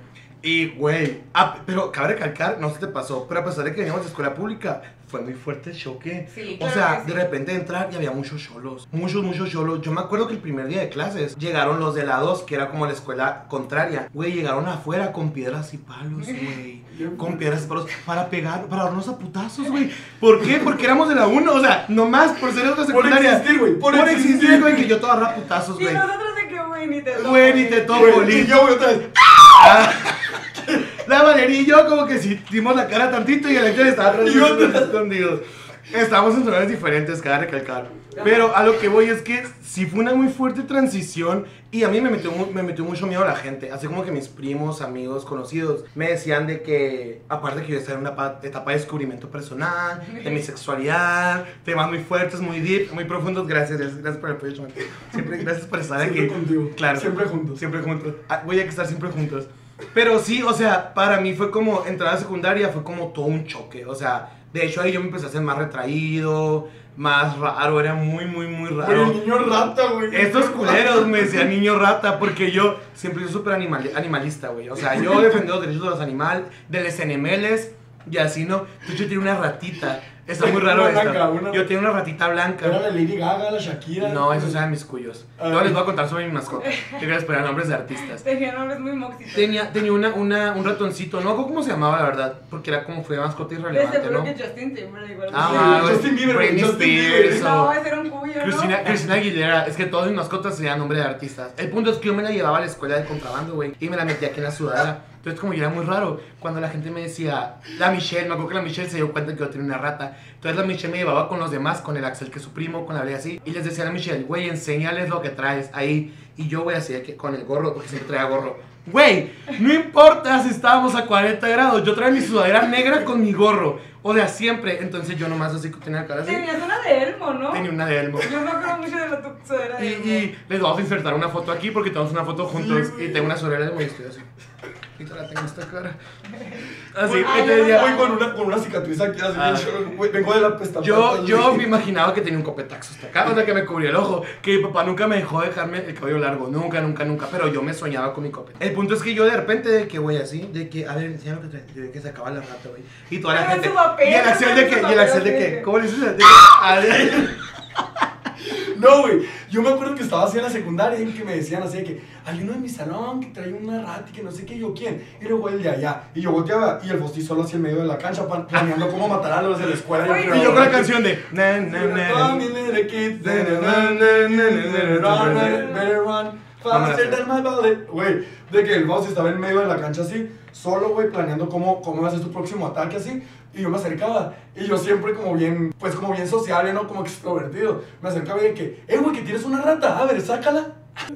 Y, güey, ah, pero cabe recalcar, no se te pasó, pero a pesar de que veníamos de escuela pública, fue muy fuerte el choque. Sí, o claro sea, sí. de repente entrar y había muchos cholos, muchos, muchos cholos. Yo me acuerdo que el primer día de clases llegaron los de la 2, que era como la escuela contraria. Güey, llegaron afuera con piedras y palos, güey. Con piedras y palos para pegar, para darnos a putazos, güey. ¿Por qué? Porque éramos de la 1, o sea, nomás por ser otra Por secundaria. existir, güey, por, Por existir, güey, que yo te agarraba a putazos, Y güey. nosotros de que, güey, ni te topo. Güey, ni te topo. Y yo, güey, otra vez. La Valeria y yo como que sí dimos la cara tantito y el Ángel estaba atrás de nosotros escondidos. Estábamos en lugares diferentes, cada recalcar. Pero a lo que voy es que sí fue una muy fuerte transición y a mí me metió, me metió mucho miedo la gente. Así como que mis primos, amigos, conocidos me decían de que, aparte que yo estaba en una pa- etapa de descubrimiento personal, de mi sexualidad, temas muy fuertes, muy deep, muy profundos. Gracias, gracias, gracias por el apoyo. chamaco. Siempre, gracias por estar Siempre aquí. contigo. Claro. Siempre juntos. Siempre juntos. Ah, Voy a estar siempre juntos. Pero sí, o sea, para mí fue como entrar a secundaria, fue como todo un choque. O sea, de hecho ahí yo me empecé a hacer más retraído, más raro, era muy, muy, muy Güey, raro. el niño rata, güey. Estos culeros me decían niño rata porque yo siempre soy súper animali- animalista, güey. O sea, yo defendí los derechos de los animales, de los animales y así, ¿no? De hecho, tiene una ratita Está muy raro Una esto. blanca, una- Yo tenía una ratita blanca. Era la Lady Gaga, la Shakira. No, esos eran mis cuyos. Yo les voy a contar sobre mi mascota. Que quería esperar nombres de artistas. Tenía nombres muy moxitos. Tenía, tenía una, una, un ratoncito, no cómo se llamaba, la verdad, porque era como fue mascota irrelevante, ¿no? que Justin Timberlake igual. Ah, Sí. Justin Bieber, Britney Justin Spears Bieber. No, ese era un cuyo, Cristina, ¿no? Cristina Aguilera. Es que todos mis mascotas sean nombre de artistas. El punto es que yo me la llevaba a la escuela de contrabando, güey, y me la metía aquí en la sudadera. Entonces, como yo era muy raro, cuando la gente me decía, la Michelle, me acuerdo que la Michelle se dio cuenta que yo tenía una rata. Entonces, la Michelle me llevaba con los demás, con el Axel, que es su primo, con la Brea así. Y les decía a la Michelle, güey, enséñales lo que traes ahí. Y yo, güey, así que con el gorro, porque siempre traía gorro. Güey, no importa si estábamos a 40 grados, yo traía mi sudadera negra con mi gorro. O sea, siempre. Entonces, yo nomás así que tenía la cara así. Tenías una de Elmo, ¿no? Tenía una de Elmo. Yo me acuerdo mucho de la tu sudadera Y, Elmo. y les vamos a insertar una foto aquí porque tenemos una foto juntos. güey. y tengo una sudadera de muy estoy así. Ahorita la tengo esta cara. Así, Ay, entonces Voy con una, con una cicatriz aquí, así, Ah. güey, vengo de la pesta. yo, yo me imaginaba que tenía un copetaxo hasta acá, o sea que me cubría el ojo. Que mi papá nunca me dejó dejarme el cabello largo, nunca, nunca, nunca. Pero yo me soñaba con mi copeta. El punto es que yo de repente, de que, güey, así, de que, a ver, enséñame lo que trae, de que se acaba la rata, güey. Y toda la Pero en gente. papel, y el Axel de que, y el Axel de que. ¿cómo le dices? De que, ah, de- No, güey. Yo me acuerdo que estaba así en la secundaria y que me decían así de que hay uno en mi salón que trae una rata y que no sé qué, y yo quién. Y luego el de allá. Y yo volteaba y el Fosti solo así en medio de la cancha planeando cómo matar a los de la escuela. Y yo con la canción de. faster than my bullet. Güey, de que el boss estaba en medio de la cancha así, solo, güey, planeando cómo, cómo iba a ser su próximo ataque así. Y yo me acercaba, y yo siempre como bien, pues como bien sociable, ¿no? Como extrovertido. Me acercaba y de que, eh, güey, que tienes una rata, a ver, sácala.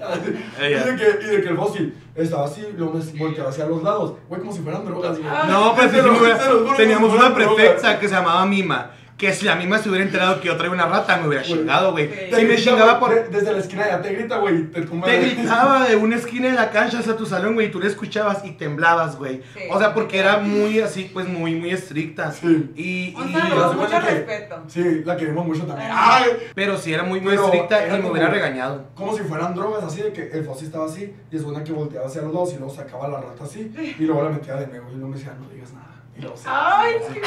y, de que, y de que el sí, estaba así, me volteaba hacia los lados, güey, como si fueran drogas. güey. No, pues sí, lo- lo teníamos una prefecta que se llamaba Mima. Que si la Mima se hubiera enterado que yo traía una rata, me hubiera chingado, güey. Sí. Me grita, chingaba por. de- Desde la esquina ya te grita, güey, te gritaba de una esquina de la cancha hacia tu salón, güey, y tú le escuchabas y temblabas, güey. Sí. O sea, porque era muy así, pues muy, muy estricta. Sí. Y, mucho que- respeto. Sí, la queremos mucho también. Ay. Pero sí era muy, muy Pero estricta y me como- hubiera regañado. como si fueran drogas, así de que el Fossi estaba así, y es una que volteaba hacia los dos y luego sacaba la rata así, y luego la metía de nuevo y luego me decía, no digas nada. Se- Ay, qué.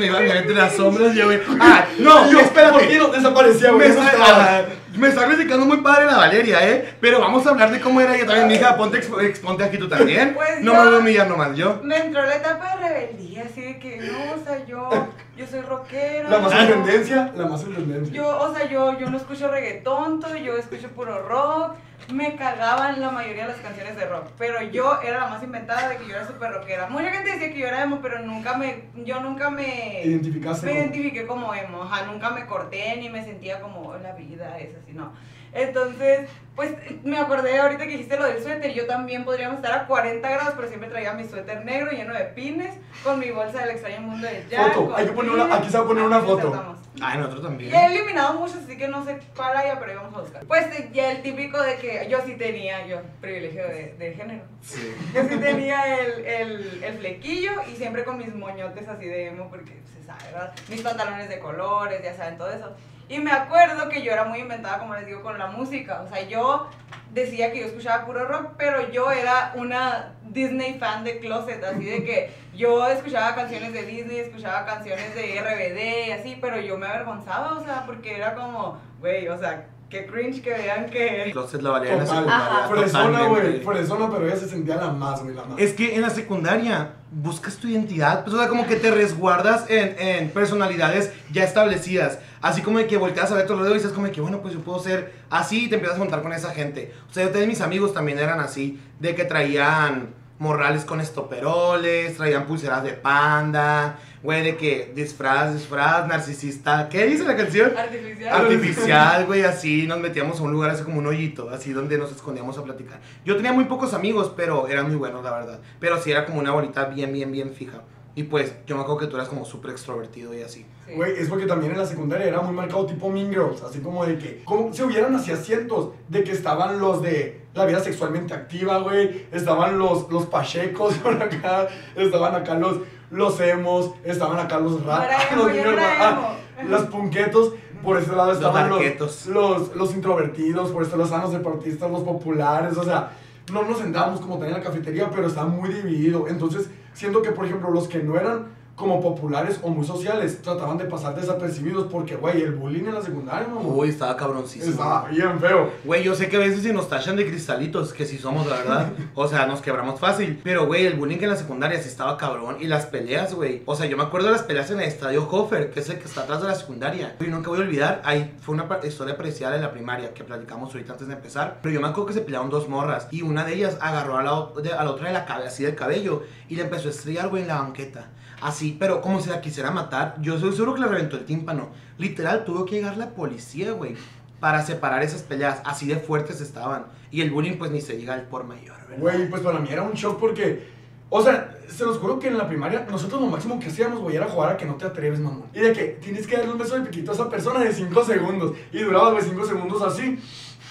Me iba a mirar entre las sombras y yo, güey. ¡Ah! ¡No! Yo, espérate! ¿Por qué no desaparecía, güey? Me Eso está, estaba- me está criticando muy padre la Valeria, ¿eh? Pero vamos a hablar de cómo era ella también. Mija, ponte, expo- exponte aquí tú también. Pues no yo- me voy a humillar nomás yo. Me entró la etapa de rebeldía, así de que no, o sea, yo, yo soy rockera. La más yo- en tendencia, la más en tendencia. Yo, o sea, yo, yo no escucho reggaetón, todo, yo escucho puro rock. Me cagaban la mayoría de las canciones de rock, pero yo era la más inventada de que yo era súper rockera. Mucha gente decía que yo era emo, pero nunca me, yo nunca me, Identificaste me identifiqué como emo, ajá, nunca me corté ni me sentía como "Oh, la vida es así, no. Entonces, pues me acordé ahorita que dijiste lo del suéter, yo también podríamos estar a 40 grados, pero siempre traía mi suéter negro lleno de pines, con mi bolsa del extraño mundo de Jack. Foto, hay que poner una- aquí se va a poner una foto. insertamos. Ay, nosotros también. Ya he eliminado muchos, así que no sé cuál haya, pero íbamos a buscar. Pues ya el típico de que yo sí tenía, yo, privilegio de, de género. Sí. Yo sí tenía el, el, el flequillo y siempre con mis moñotes así de emo, porque se sabe, ¿verdad? Mis pantalones de colores, ya saben, todo eso. Y me acuerdo que yo era muy inventada, como les digo, con la música. O sea, yo decía que yo escuchaba puro rock, pero yo era una Disney fan de closet, así de que yo escuchaba canciones de Disney, escuchaba canciones de RBD y así, pero yo me avergonzaba, o sea, porque era como, güey, o sea, qué cringe que vean que... Entonces la Valeria en la Total. secundaria. Fresona, güey, fresona, pero ella se sentía la más, güey, la más. Es que en la secundaria buscas tu identidad, pues o sea, como que te resguardas en, en personalidades ya establecidas. Así como de que volteas a ver tu alrededor y dices como de que, bueno, pues yo puedo ser así y te empiezas a juntar con esa gente. O sea, yo tenía mis amigos también eran así, de que traían morrales con estoperoles, traían pulseras de panda, güey, de que disfraz, disfraz, narcisista. ¿Qué dice la canción? Artificial. artificial, güey, así nos metíamos a un lugar así como un hoyito, así donde nos escondíamos a platicar. Yo tenía muy pocos amigos, pero eran muy buenos, la verdad. Pero sí era como una bolita bien, bien, bien fija. Y pues, yo me acuerdo que tú eras como súper extrovertido y así. Sí. Güey, es porque también en la secundaria era muy marcado tipo Mean Girls, así como de que, como si hubieran así asientos, de que estaban los de la vida sexualmente activa, güey, estaban los, los pachecos por acá, estaban acá los, los emos, estaban acá los ratos, los niños ah, los punquetos, por ese lado Los estaban los, darketos. los, los introvertidos, por este lado estaban los deportistas, los populares, o sea, no nos sentábamos como tenía en la cafetería, pero estaba muy dividido, entonces siento que, por ejemplo, los que no eran como populares o muy sociales, trataban de pasar desapercibidos porque, güey, el bullying en la secundaria, mamá. Uy, estaba cabroncísimo. Estaba bien feo. Güey, yo sé que a veces si nos tachan de cristalitos, que si somos, la verdad. O sea, nos quebramos fácil. Pero, güey, el bullying en la secundaria sí estaba cabrón. Y las peleas, güey. O sea, yo me acuerdo de las peleas en el estadio Hofer, que es el que está atrás de la secundaria. Y nunca voy a olvidar, ahí fue una historia parecida de la primaria que platicamos ahorita antes de empezar. Pero yo me acuerdo que se pelearon dos morras. Y una de ellas agarró a la, a la otra de la cabeza, así del cabello. Y le empezó a estrellar, güey, en la banqueta. Así, pero como si la quisiera matar. Yo soy seguro que le reventó el tímpano. Literal, tuvo que llegar la policía, güey para separar esas peleas. Así de fuertes estaban. Y el bullying, pues ni se diga al por mayor, ¿verdad? Güey, pues para mí era un shock porque, o sea, se los juro que en la primaria nosotros lo máximo que hacíamos, güey, era jugar a que no te atreves, mamón. Y de que tienes que darle un beso de piquito a esa persona de 5 segundos. Y duraba, güey, 5 segundos así,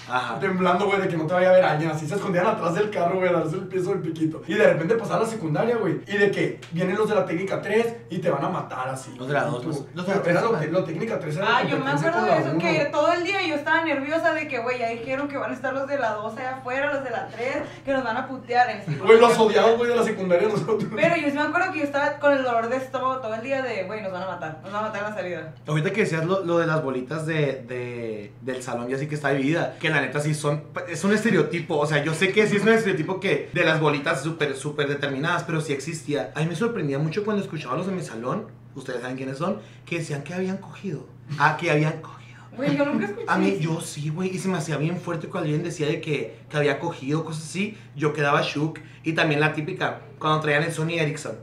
Ajá. temblando, güey, de que no te vaya a ver alguien. Así se escondían atrás del carro, güey, a darse el beso del piquito. Y de repente pasaba la secundaria, güey. Y de que vienen los de la técnica 3 y te van a matar así. Los de la Y dos, tú- los- los de la Era tres, lo, güey. la técnica 3 era Ah, yo me acuerdo de eso, uno. que todo el día yo estaba nerviosa de que, güey, ya dijeron que van a estar los de la 2 allá afuera, los de la 3, que nos van a putear. Güey, los odiados, güey, de la secundaria nosotros. Pero yo sí me acuerdo que yo estaba con el dolor de estómago todo el día de, güey, nos van a matar, nos van a matar en la salida. Ahorita que decías lo, lo de las bolitas de, de- del salón, ya sí que está dividida, que la neta sí son, es un estereotipo, o sea, yo sé que sí es un estereotipo que de las bolitas súper, súper determinadas, pero sí existía. A mí me sorprendía mucho cuando escuchaba a los de mi salón, ustedes saben quiénes son, que decían que habían cogido. Ah, que habían cogido. Güey, yo nunca escuché A mí, yo sí, güey, y se me hacía bien fuerte cuando alguien decía de que, que había cogido cosas así, yo quedaba shook. Y también la típica, cuando traían el Sony Ericsson,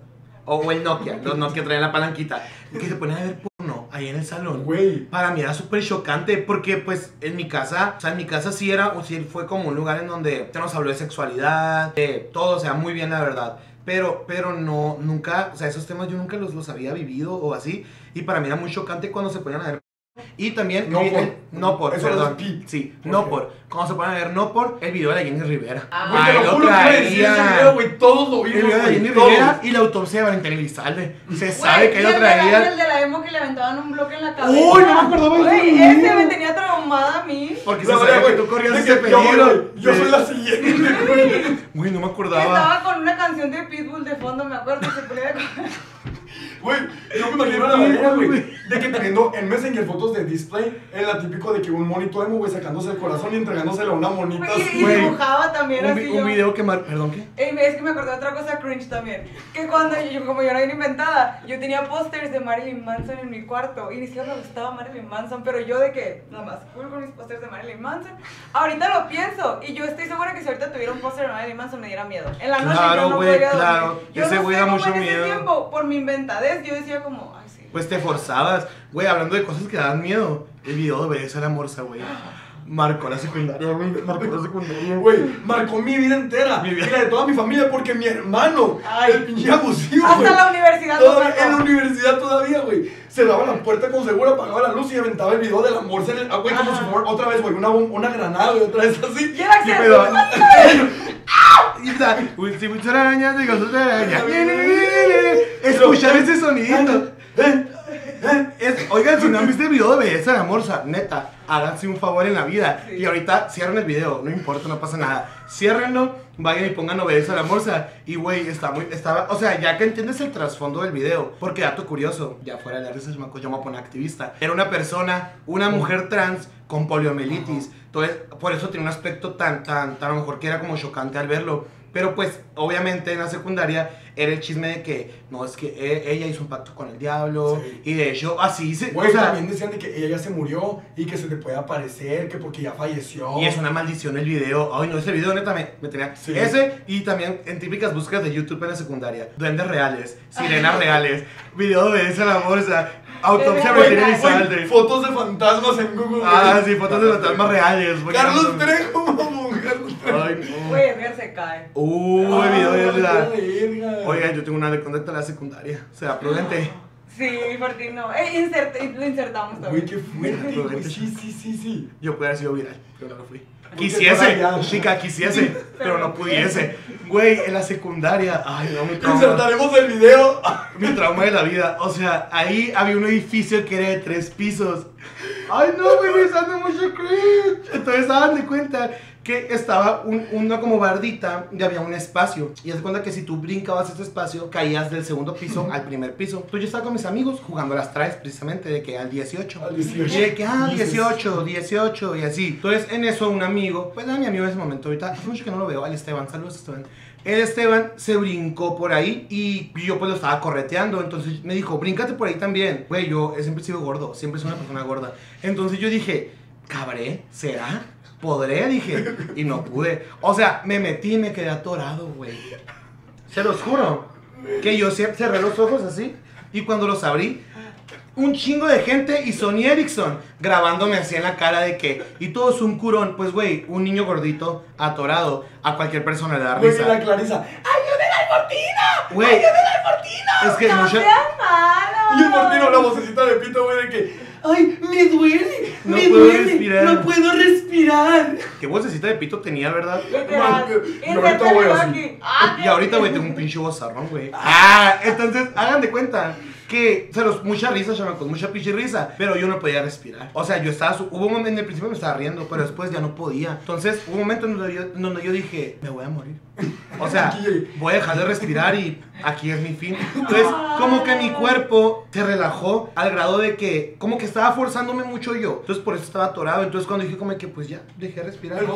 o, o el Nokia, los Nokia traían la palanquita, que se ponían a ver ahí en el salón. Güey. Para mí era súper chocante porque pues en mi casa, o sea, en mi casa sí era, o sí fue como un lugar en donde se nos habló de sexualidad, de todo, o sea, muy bien la verdad. Pero, pero no, nunca, o sea, esos temas yo nunca los, los había vivido o así. Y para mí era muy chocante cuando se ponían a ver. Y también, No el- por. el- no por, Eso perdón. es. Sí, ¿Por no qué? por. Cuando se ponen a ver no por el video de la Jenny Rivera. Ah. Güey, te lo juro que iba a decir ese video, güey. Todos lo El vimos, video de la. Jenny. Rivera y la autopsia de Valentín Elizalde. Se sabe que el la- traía. El de la emo que le aventaban un bloque en la cabeza. Uy, no me acordaba de Güey, ese me tenía traumada a mí. Porque se sabía que tú corrías ese peligro. Yo soy la siguiente, güey. Güey, no me acordaba. estaba con una canción de Pitbull de fondo, me acuerdo, se ponía de Güey, yo me imagino a la manera, güey. De que teniendo en Messenger fotos de display, en la típico de que un monito emo, güey, sacándose el corazón y entregándoselo a una monita Güey, así. y, dibujaba también Un, así un yo. video que mar... Perdón, ¿qué? Ey, es que me acordé de otra cosa cringe también. Que cuando yo, como yo era bien inventada, yo tenía pósters de Marilyn Manson en mi cuarto. Y ni siquiera me gustaba Marilyn Manson, pero yo de que, nada más, cool con mis pósters de Marilyn Manson. Ahorita lo pienso. Y yo estoy segura que si ahorita tuviera un póster de Marilyn Manson me diera miedo. En la noche Claro, yo no güey, podría dormir. claro. Yo Ese no güey sé da mucho ese tiempo, por mi yo decía como, ay, sí. Pues te forzabas. Güey, hablando de cosas que dan miedo. El video de Belleza la Morsa, güey. Marcó la secundaria, güey. Marcó la secundaria, Güey, marcó mi vida entera. Mi vida. Y la de toda mi familia, porque mi hermano, Ay. el pinche abusivo, Hasta güey. la universidad Todavía, en la universidad todavía, güey. Cerraba la puerta con seguro, apagaba la luz y aventaba el video de la morsa en el. Ah, güey, como si fuera otra vez, güey, una, una granada, güey, otra vez así. Y era Y. Y está. Uy, si muchas arañas, digo, sus arañas. Escuchar ese sonidito. Es- oigan, si no han visto el video de Belleza la Morsa, neta, háganse un favor en la vida. Sí. Y ahorita cierren el video, no importa, no pasa nada. Ciérrenlo, vayan y pongan Obedece a la Morsa. Y güey, está muy, estaba, o sea, ya que entiendes el trasfondo del video, porque dato curioso, ya fuera de la risa, yo me yo me voy a poner activista. Era una persona, una mujer trans con poliomielitis. Entonces, por eso tiene un aspecto tan, tan, tan a lo mejor que era como chocante al verlo. Pero pues, obviamente en la secundaria era el chisme de que, no, es que e- ella hizo un pacto con el diablo. Sí. Y de hecho, así se... Güey, o sea, también decían de que ella ya se murió y que se te puede aparecer, que porque ya falleció. Y es una maldición el video. Ay, no, ese video neta me, me tenía. Sí. Ese y también en típicas búsquedas de YouTube en la secundaria. Duendes reales, sirenas reales, video de esa la bolsa, autopsia Elizalde. Fotos de fantasmas en Google. Ah, sí, fotos de fantasmas reales. Carlos Trejo, Trejo. Ay, no. Güey, Edgar se cae. Uy, video de. Oigan, yo tengo una de contacto a la secundaria. O sea, prudente. Sí, Martín, no. Eh, inserte- lo insertamos Güey, también. qué fuerte, güey. Sí, sí, sí, sí. Yo pudiera haber sido viral, pero no lo fui. Quisiese, chica, quisiese, pero no pudiese. Güey, en la secundaria, ay, no, mi trauma. Insertaremos el video. Mi trauma de la vida. O sea, ahí había un edificio que era de tres pisos. Ay, no, güey, me está dando mucho cringe. Entonces, hagan de cuenta que estaba un- una como bardita y había un espacio. Y haz cuenta que si tú brincabas ese espacio, caías del segundo piso al primer piso. Entonces yo estaba con mis amigos jugando a las traes precisamente de que al 18. Al 18. Y de que, ah, Jesus. 18, 18 y así. Entonces en eso un amigo, pues era mi amigo en ese momento, ahorita hace mucho que no lo veo, al Esteban, saludos Esteban. El Esteban se brincó por ahí y yo pues lo estaba correteando. Entonces me dijo, bríncate por ahí también. Güey, yo siempre he sido gordo, siempre soy una persona gorda. Entonces yo dije, cabré, ¿será? ¿Podré? Dije, y no pude. O sea, me metí y me quedé atorado, güey. Se los juro. Que yo cer- cerré los ojos así y cuando los abrí, un chingo de gente y Sony Erickson grabándome así en la cara de que, y todo es un curón. Pues, güey, un niño gordito atorado a cualquier persona le da Güey, y la risa. Clarisa. ¡Ayuden al Fortino! Güey, ¡Ayuden al Fortino! es que ¡No mucha... Y el Fortino, la vocecita de pito, güey, de que. ¡Ay, me duele! No ¡Me puedo duele! respirar". ¡No puedo respirar! ¿Qué vocecita de pito tenía, verdad? Literal. No, no, pegó así. Ah, Y ahorita, güey, tengo un pinche bozarrón, güey. Ah, entonces, hagan de cuenta que, o sea, los- mucha risa, chamacos, mucha pinche risa, pero yo no podía respirar. O sea, yo estaba, su- hubo un momento, en el principio me estaba riendo, pero después ya no podía. Entonces, hubo un momento en donde yo, en donde yo dije, me voy a morir. O sea, voy a dejar de respirar y aquí es mi fin. Entonces, como que mi cuerpo se relajó al grado de que, como que estaba forzándome mucho yo. Entonces, por eso estaba atorado. Entonces, cuando dije como que, pues ya, dejé de respirar. El.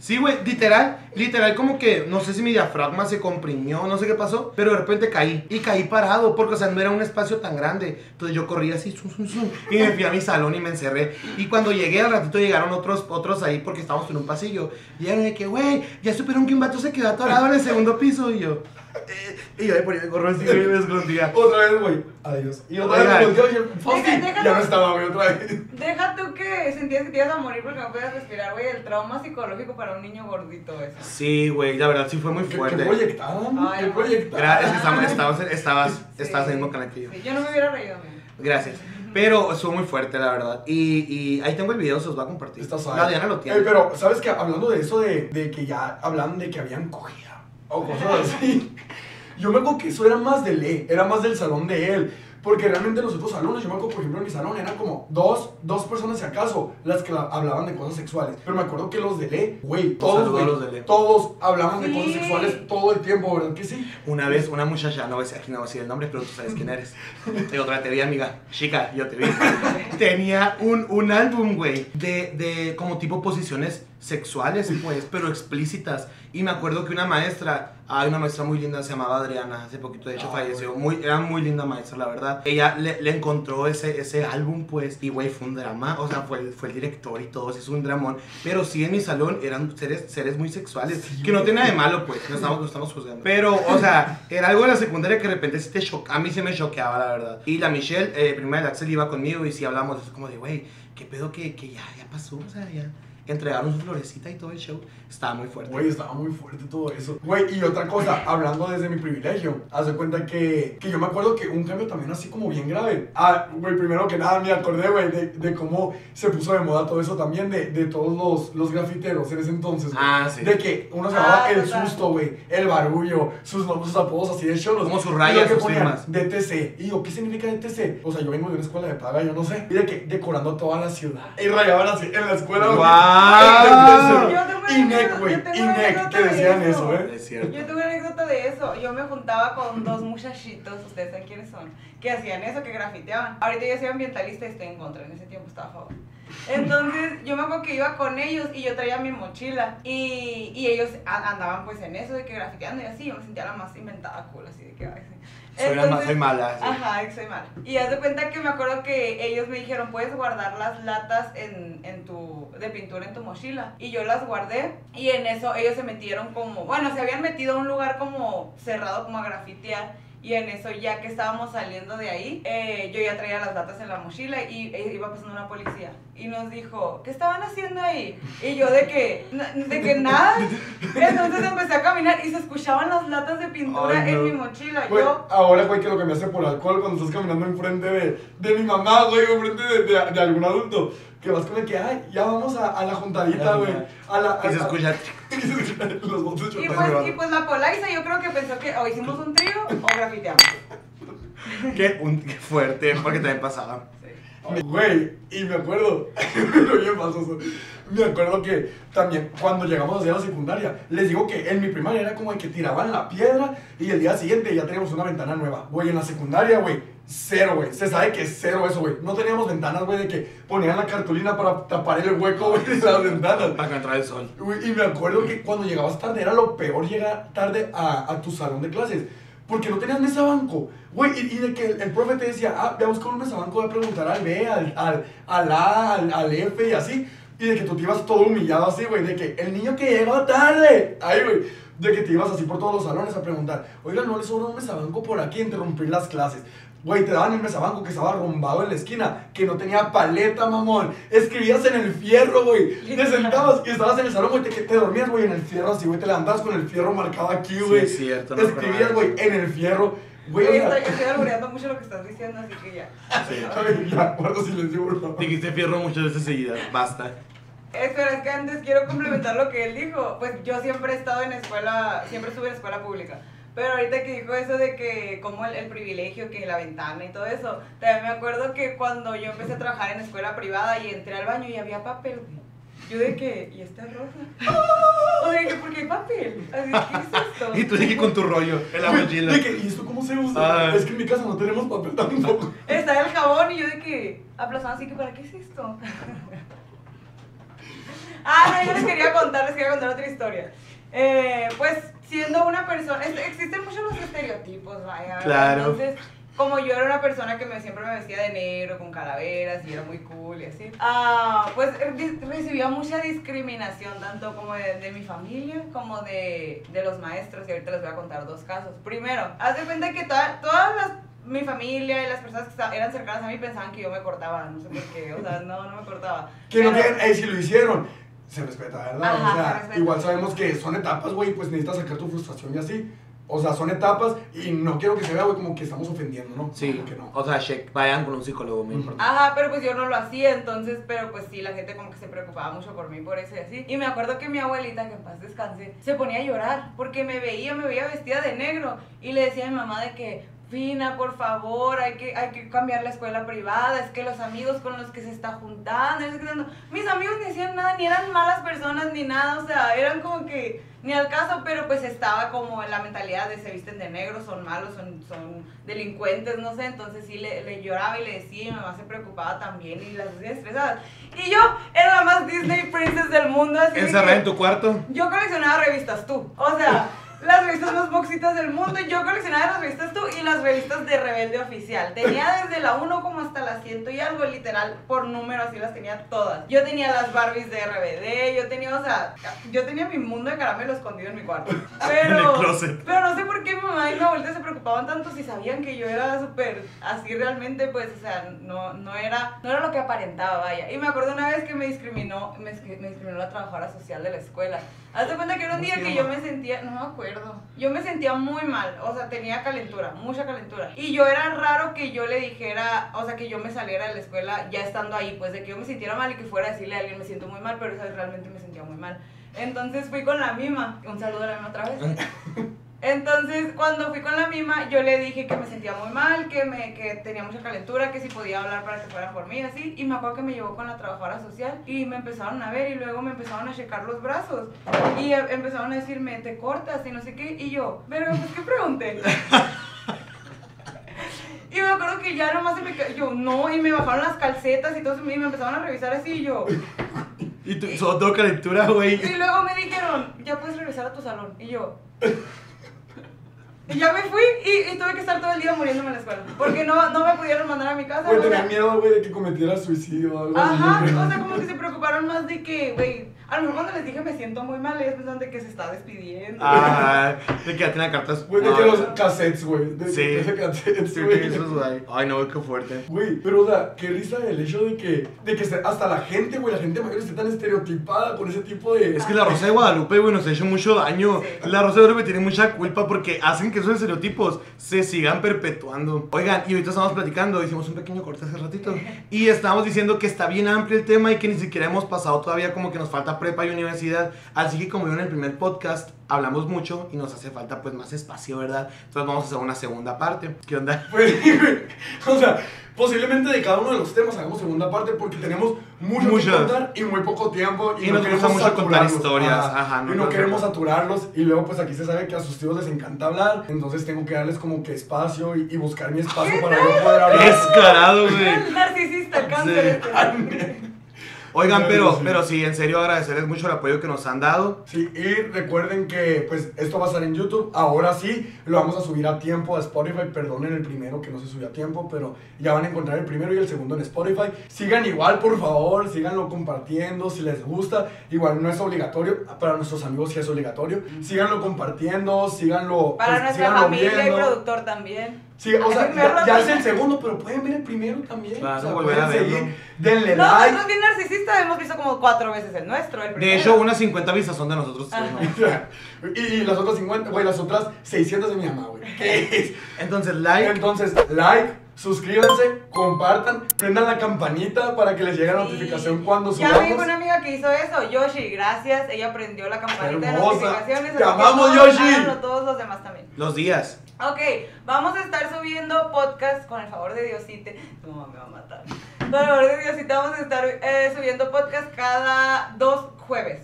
Sí, güey, literal, literal como que, no sé si mi diafragma se comprimió, no sé qué pasó, pero de repente caí, y caí parado, porque, o sea, no era un espacio tan grande, entonces yo corrí así, zum, zum, zum, y me fui a mi salón y me encerré, y cuando llegué al ratito llegaron otros, otros ahí, porque estábamos en un pasillo, y llegaron de que, güey, ya supieron que un vato se quedó atorado en el segundo piso, y yo, eh, y yo ahí por ahí me corro así, güey, me escondía. Otra vez, güey. Adiós. Y otra Oigan. vez me volteó y el Fausti Deja- deja- ya no estaba, güey, otra vez. Deja tú que sentías que te ibas a morir porque no podías respirar, güey. El trauma psicológico para un niño gordito eso. Sí, güey, la verdad sí fue muy ¿Qué, qué fuerte. proyectaban? Ay, ¿Qué no. proyectaban? Era- es que estabas, estabas, estabas, Sí. estabas en el mismo canal que yo. Sí, yo no me hubiera reído, amigo. Gracias. Pero estuvo muy fuerte, la verdad. Y, y ahí tengo el video, se los voy a compartir. Está. La Diana lo tiene. Eh, pero, ¿sabes qué? Hablando de eso, de, de que ya hablan de que habían cogida o cosas así. Yo me acuerdo que eso era más de él, era más del salón de él. Porque realmente los otros salones, yo me acuerdo, por ejemplo, en mi salón eran como dos, dos personas, si acaso, las que la- hablaban de cosas sexuales. Pero me acuerdo que los de Le, güey, todos, los de Le. todos hablaban de cosas sexuales todo el tiempo, ¿verdad que sí? Una vez una muchacha, no voy a decir, aquí no voy a decir el nombre, pero tú sabes quién eres. Y otra vez te vi, amiga. Chica, yo te vi. Tenía un, un álbum, güey, de, de como tipo posiciones sexuales, pues, pero explícitas. Y me acuerdo que una maestra, hay una maestra muy linda, se llamaba Adriana, hace poquito de hecho Ah, falleció. Muy, era muy linda maestra, la verdad. Ella le, le encontró ese, ese álbum, pues, y güey, fue un drama. O sea, fue, fue el director y todo, es un dramón. Pero sí, en mi salón eran seres, seres muy sexuales, Sí, que no tiene nada de malo, pues, no estamos, no estamos juzgando. Pero, o sea, era algo de la secundaria que de repente sí te choca. A mí se me choqueaba, la verdad. Y la Michelle, eh, primera del Axel, iba conmigo y sí hablamos de eso, como de, güey, qué pedo que, que ya, ya pasó, o sea, ya. Entregaron su florecita y todo el show. Estaba muy fuerte. Güey, estaba muy fuerte todo eso. Güey, y otra cosa, hablando desde mi privilegio, haz de cuenta que, que yo me acuerdo que un cambio también así como bien grave. Ah, güey, primero que nada me acordé, güey, de, de cómo se puso de moda todo eso también, de, de todos los, los grafiteros en ese entonces. güey. Ah, sí. De que uno se llamaba Ah, el total. susto, güey, el barullo, sus, sus apodos así de cholos. Como sus Y rayas, que sus ponían. DTC. Y yo, ¿qué significa DTC? O sea, yo vengo de una escuela de paga, yo no sé. Y de que decorando toda la ciudad. Y rayaban así en la escuela. güey. ¡Guau! Yo tengo una INEC, anécdota- güey, yo tengo una INEC, anécdota que de decían eso. eso, ¿eh? Es cierto. Yo tuve una anécdota de eso. Yo me juntaba con dos muchachitos, ustedes saben quiénes son, que hacían eso, que grafiteaban. Ahorita yo soy ambientalista y estoy en contra, en ese tiempo estaba a favor. Entonces yo me acuerdo que iba con ellos y yo traía mi mochila y, y ellos andaban pues en eso de que grafiteando y así, yo me sentía la más inventada cool, así de que ay, Soy, más, soy mala. sí. Ajá, soy mala. Y haz de cuenta que me acuerdo que ellos me dijeron, puedes guardar las latas en, en tu, de pintura en tu mochila. Y yo las guardé y en eso ellos se metieron como, bueno, se habían metido a un lugar como cerrado, como a grafitear. Y en eso, ya que estábamos saliendo de ahí, eh, yo ya traía las latas en la mochila y eh, iba pasando una policía. Y nos dijo, ¿qué estaban haciendo ahí? Y yo de que, "Na- de que nada. Entonces empecé a caminar y se escuchaban las latas de pintura Ay, no. en mi mochila. Güey, Yo, ahora, güey, que lo que me hace por alcohol cuando estás caminando enfrente de, de mi mamá, güey, o enfrente de, de, de algún adulto. Que vas con el que, ay, ya vamos a, a la juntadita, güey. A la. Y se a- escucha. y se escuchan los botes Y pues, y pues la Polaiza yo creo que pensó que o hicimos un trío o grafiteamos. Qué, un- qué fuerte, porque también pasaba. Sí. Güey, y me acuerdo, bien pasoso. Me acuerdo que también cuando llegamos a la secundaria, les digo que en mi primaria era como de que tiraban la piedra y el día siguiente ya teníamos una ventana nueva. Güey, en la secundaria, güey, cero, güey. Se sabe que es cero eso, güey. No teníamos ventanas, güey, de que ponían la cartulina para tapar el hueco, güey, de las ventanas. Para que entrara el sol. Güey, y me acuerdo que cuando llegabas tarde era lo peor llegar tarde a, a tu salón de clases. Porque no tenías mesa banco. Güey, y, y de que el, el profe te decía, ah, ve a buscar un mesa banco, voy a preguntar al B, al, al, al A, al, al F y así. Y de que tú te ibas todo humillado así, güey. De que el niño que llegó tarde. Ay, güey. De que te ibas así por todos los salones a preguntar, oiga, ¿no le sobra un mesa banco por aquí? Interrumpir las clases. Güey, te daban el mesabanco que estaba arrumbado en la esquina, que no tenía paleta, mamón. Escribías en el fierro, güey. Te sentabas y estabas en el salón, güey, te, te dormías, güey, en el fierro así, güey. Te levantabas con el fierro marcado aquí, Sí, güey. es cierto, no Escribías, güey, en el fierro. Güey, Güey, o sea, estoy, estoy albureando mucho lo que estás diciendo, así que ya. Sí. Ay, ya, guardo silencio, por favor. Dijiste fierro muchas veces seguidas. Basta. Espera, es que antes quiero complementar lo que él dijo. Pues yo siempre he estado en escuela, siempre estuve en escuela pública. Pero ahorita que dijo eso de que como el, el privilegio, que la ventana y todo eso, también me acuerdo que cuando yo empecé a trabajar en escuela privada y entré al baño y había papel, güey. Yo de que, ¿y esta rosa? O de que, ¿por qué hay papel? Así, ¿qué es esto? Y tú dije con tu rollo en la Güey, mochila. de que, ¿y esto cómo se usa? Ah. Es que en mi casa no tenemos papel tampoco. Está el jabón y yo de que, aplazando así que, ¿para qué es esto? ah, no, yo les quería contar, les quería contar otra historia. Eh, pues, siendo una persona, es- existen muchos los estereotipos, vaya. ¿verdad? Claro. Entonces, como yo era una persona que me, siempre me vestía de negro, con calaveras, y era muy cool y así, ah, pues re- recibía mucha discriminación, tanto como de, de mi familia, como de, de los maestros, y ahorita les voy a contar dos casos. Primero, haz de cuenta que toda- todas las mi familia y las personas que eran cercanas a mí pensaban que yo me cortaba, no sé por qué, o sea, no, no me cortaba. Que no eh, si lo hicieron, se respeta, ¿verdad? Ajá, o sea, se respeta. igual sabemos que son etapas, güey, pues necesitas sacar tu frustración y así. O sea, son etapas y no quiero que se vea, güey, como que estamos ofendiendo, ¿no? Sí, Como que no. o sea, check, vayan con un psicólogo, muy Ujú. importante. Ajá, pero pues yo no lo hacía, entonces, pero pues sí, la gente como que se preocupaba mucho por mí, por eso y así. Y me acuerdo que mi abuelita, que en paz descanse, se ponía a llorar porque me veía, me veía vestida de negro y le decía a mi mamá de que, Fina, por favor, hay que, hay que cambiar la escuela privada, es que los amigos con los que se está juntando, es que no- mis amigos ni hacían nada, ni eran malas personas, ni nada, o sea, eran como que ni al caso, pero pues estaba como en la mentalidad de se visten de negro, son malos, son, son delincuentes, no sé, entonces sí le, le lloraba y le decía, y mi mamá se preocupaba también y las hacía estresadas. Y yo era la más Disney Princess del mundo, así Encerrada en tu cuarto. yo coleccionaba revistas tú, o sea, las revistas más boxitas del mundo, yo coleccionaba las revistas tú y las revistas de Rebelde Oficial. Tenía desde la 1 como hasta la 100 y algo, literal, por número, así las tenía todas. Yo tenía las Barbies de RBD, yo tenía, o sea, yo tenía mi mundo de caramelo escondido en mi cuarto. Pero, pero no sé por qué mi mamá y mi abuelita se preocupaban tanto si sabían que yo era súper así realmente, pues, o sea, no, no, era, no era lo que aparentaba, vaya. Y me acuerdo una vez que me discriminó, me, me discriminó la trabajadora social de la escuela. Hazte cuenta que era un ¿Cómo día que yo me sentía, no me acuerdo, yo me sentía muy mal, o sea, tenía calentura, mucha calentura. Y yo era raro que yo le dijera, o sea, que yo me saliera de la escuela ya estando ahí, pues de que yo me sintiera mal y que fuera a decirle a alguien, me siento muy mal, pero esa realmente me sentía muy mal. Entonces fui con la mima, un saludo a la mima otra vez. Entonces, cuando fui con la mima, yo le dije que me sentía muy mal, que, me, que tenía mucha calentura, que si podía hablar para que fueran por mí, así. Y me acuerdo que me llevó con la trabajadora social y me empezaron a ver y luego me empezaron a checar los brazos. Y eh, empezaron a decirme, te cortas y no sé qué. Y yo, pero pues, ¿qué pregunté? Y me acuerdo que ya nomás se me yo no, y me bajaron las calcetas y todo, y me empezaron a revisar así y yo. Y tú, solo tengo calentura, güey. Y luego me dijeron, ya puedes regresar a tu salón. Y yo. Y ya me fui y, y tuve que estar todo el día muriéndome en la escuela. Porque no, no me pudieron mandar a mi casa. Güey, tenían miedo, güey, de que cometiera suicidio o algo Ajá, así. o sea, como que se preocuparon más de que, güey, a lo mejor cuando les dije me siento muy mal, ellos pensaban de que se está despidiendo. Ah, de que ya tienen cartas. Güey, de Ah, que los cassettes, güey. De Sí. de ese cassettes, Sí, güey. que esos, güey. Ay, no, qué fuerte. Güey, pero o sea, qué risa el hecho de que, de que hasta la gente, güey, la gente mayor esté tan estereotipada con ese tipo de... Es que la Rosa de Guadalupe, güey, nos ha hecho mucho daño. Sí. La Rosa de Guadalupe tiene mucha culpa porque hacen que que esos estereotipos se sigan perpetuando. Oigan, y ahorita estamos platicando, hicimos un pequeño corte hace ratito, y estábamos diciendo que está bien amplio el tema y que ni siquiera hemos pasado todavía como que nos falta prepa y universidad. Así que como vieron en el primer podcast, hablamos mucho y nos hace falta pues más espacio, ¿verdad? Entonces vamos a hacer una segunda parte. ¿Qué onda? Pues, o sea, posiblemente de cada uno de los temas hagamos segunda parte porque tenemos mucho Mucho. que contar y muy poco tiempo. Y, Y no nos queremos gusta mucho contar saturarlos. historias, Ajá. ajá, no y no nos queremos saturarlos. Y luego, pues aquí se sabe que a sus tíos les encanta hablar. Entonces tengo que darles como que espacio y, y buscar mi espacio para yo poder hablar. Descarado, güey. El narcisista, cáncer. Sí. Oigan, pero, sí. pero sí, en serio agradecerles mucho el apoyo que nos han dado. Sí, y recuerden que pues esto va a estar en YouTube. Ahora sí, lo vamos a subir a tiempo a Spotify. Perdonen el primero que no se subió a tiempo, pero ya van a encontrar el primero y el segundo en Spotify. Sigan igual, por favor, síganlo compartiendo si les gusta. Igual no es obligatorio, para nuestros amigos sí es obligatorio. Síganlo compartiendo, síganlo. Para pues, nuestra síganlo familia y viendo. productor también. Sí, o sea, ya, ya es el segundo, pero pueden ver el primero también. Claro, o sea, pueden a verlo. seguir. Denle No, like. nosotros hemos visto como cuatro veces el nuestro. El De hecho, unas 50 vistas son de nosotros. Y, y las otras 50, güey, las otras 600 de mi mamá, güey. Entonces, like. Entonces, like, suscríbanse, compartan, prendan la campanita para que les llegue la Sí. notificación cuando Ya me dijo subamos. una amiga que hizo eso, Yoshi, gracias. Ella prendió la campanita de notificaciones. Te amamos, todos Yoshi. háganlo, todos los demás también. Los días. Ok, vamos a estar subiendo podcast con el favor de Diosite. Tu mamá me va a matar. El favor de Diosite vamos a estar eh, subiendo podcast cada dos jueves.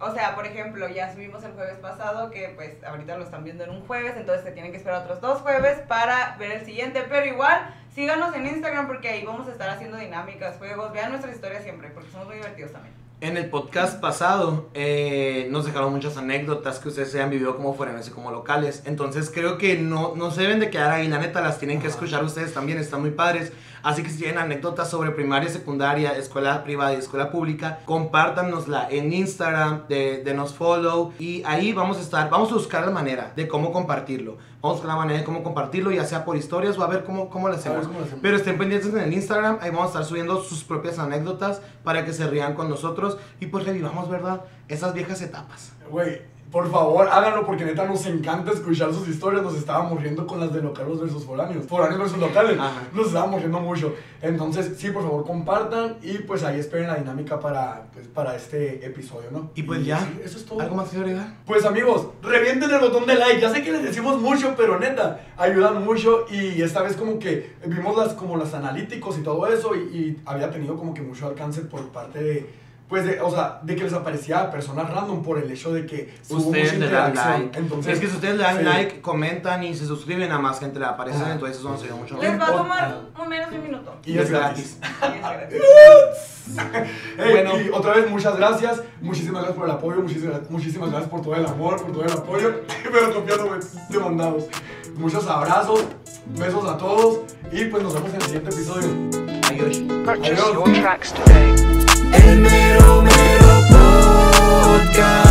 O sea, por ejemplo, ya subimos el jueves pasado, que pues ahorita lo están viendo en un jueves, entonces se tienen que esperar otros dos jueves para ver el siguiente. Pero igual, síganos en Instagram porque ahí vamos a estar haciendo dinámicas, juegos. Vean nuestras historias siempre, porque somos muy divertidos también. En el podcast pasado eh, nos dejaron muchas anécdotas que ustedes se han vivido como foráneos y como locales. Entonces creo que no, no se deben de quedar ahí. La neta las tienen que escuchar ustedes también. Están muy padres. Así que si tienen anécdotas sobre primaria, secundaria, escuela privada y escuela pública, compártanosla en Instagram, de, denos follow. Y ahí vamos a estar, vamos a buscar la manera de cómo compartirlo. Vamos a buscar la manera de cómo compartirlo, ya sea por historias o a ver cómo, cómo lo hacemos. cómo lo hacemos. Pero estén pendientes en el Instagram, ahí vamos a estar subiendo sus propias anécdotas para que se rían con nosotros y pues revivamos, ¿verdad? Esas viejas etapas. Güey, por favor, háganlo porque neta nos encanta escuchar sus historias. Nos estábamos riendo con las de locales versus foráneos. Foráneos versus locales. Ajá. Nos estábamos riendo mucho. Entonces, sí, por favor, compartan y pues ahí esperen la dinámica para, pues, para este episodio, ¿no? Y pues ya, sí, eso es todo. ¿algo más que agregar? Pues amigos, revienten el botón de like. Ya sé que les decimos mucho, pero neta, ayudan mucho. Y esta vez como que vimos las como las analíticos y todo eso. Y, y había tenido como que mucho alcance por parte de. Pues de, o sea, de que les aparecía a personas random por el hecho de que Ustedes le dan interacción. like. Entonces, es que si ustedes le dan sí. like, comentan y se suscriben a más gente le aparecen, Ajá. entonces eso nos ayuda mucho. Les va a tomar un menos de un minuto. Y es gratis. Y es gratis. Ey, Bueno. Y otra vez, muchas gracias. Muchísimas gracias por el apoyo. Muchísimas, muchísimas gracias por todo el amor, por todo el apoyo. Pero copiando, güey, de mandados. Muchos abrazos, besos a todos. Y pues nos vemos en el siguiente episodio. Adiós. Adiós. El mero mero podcast.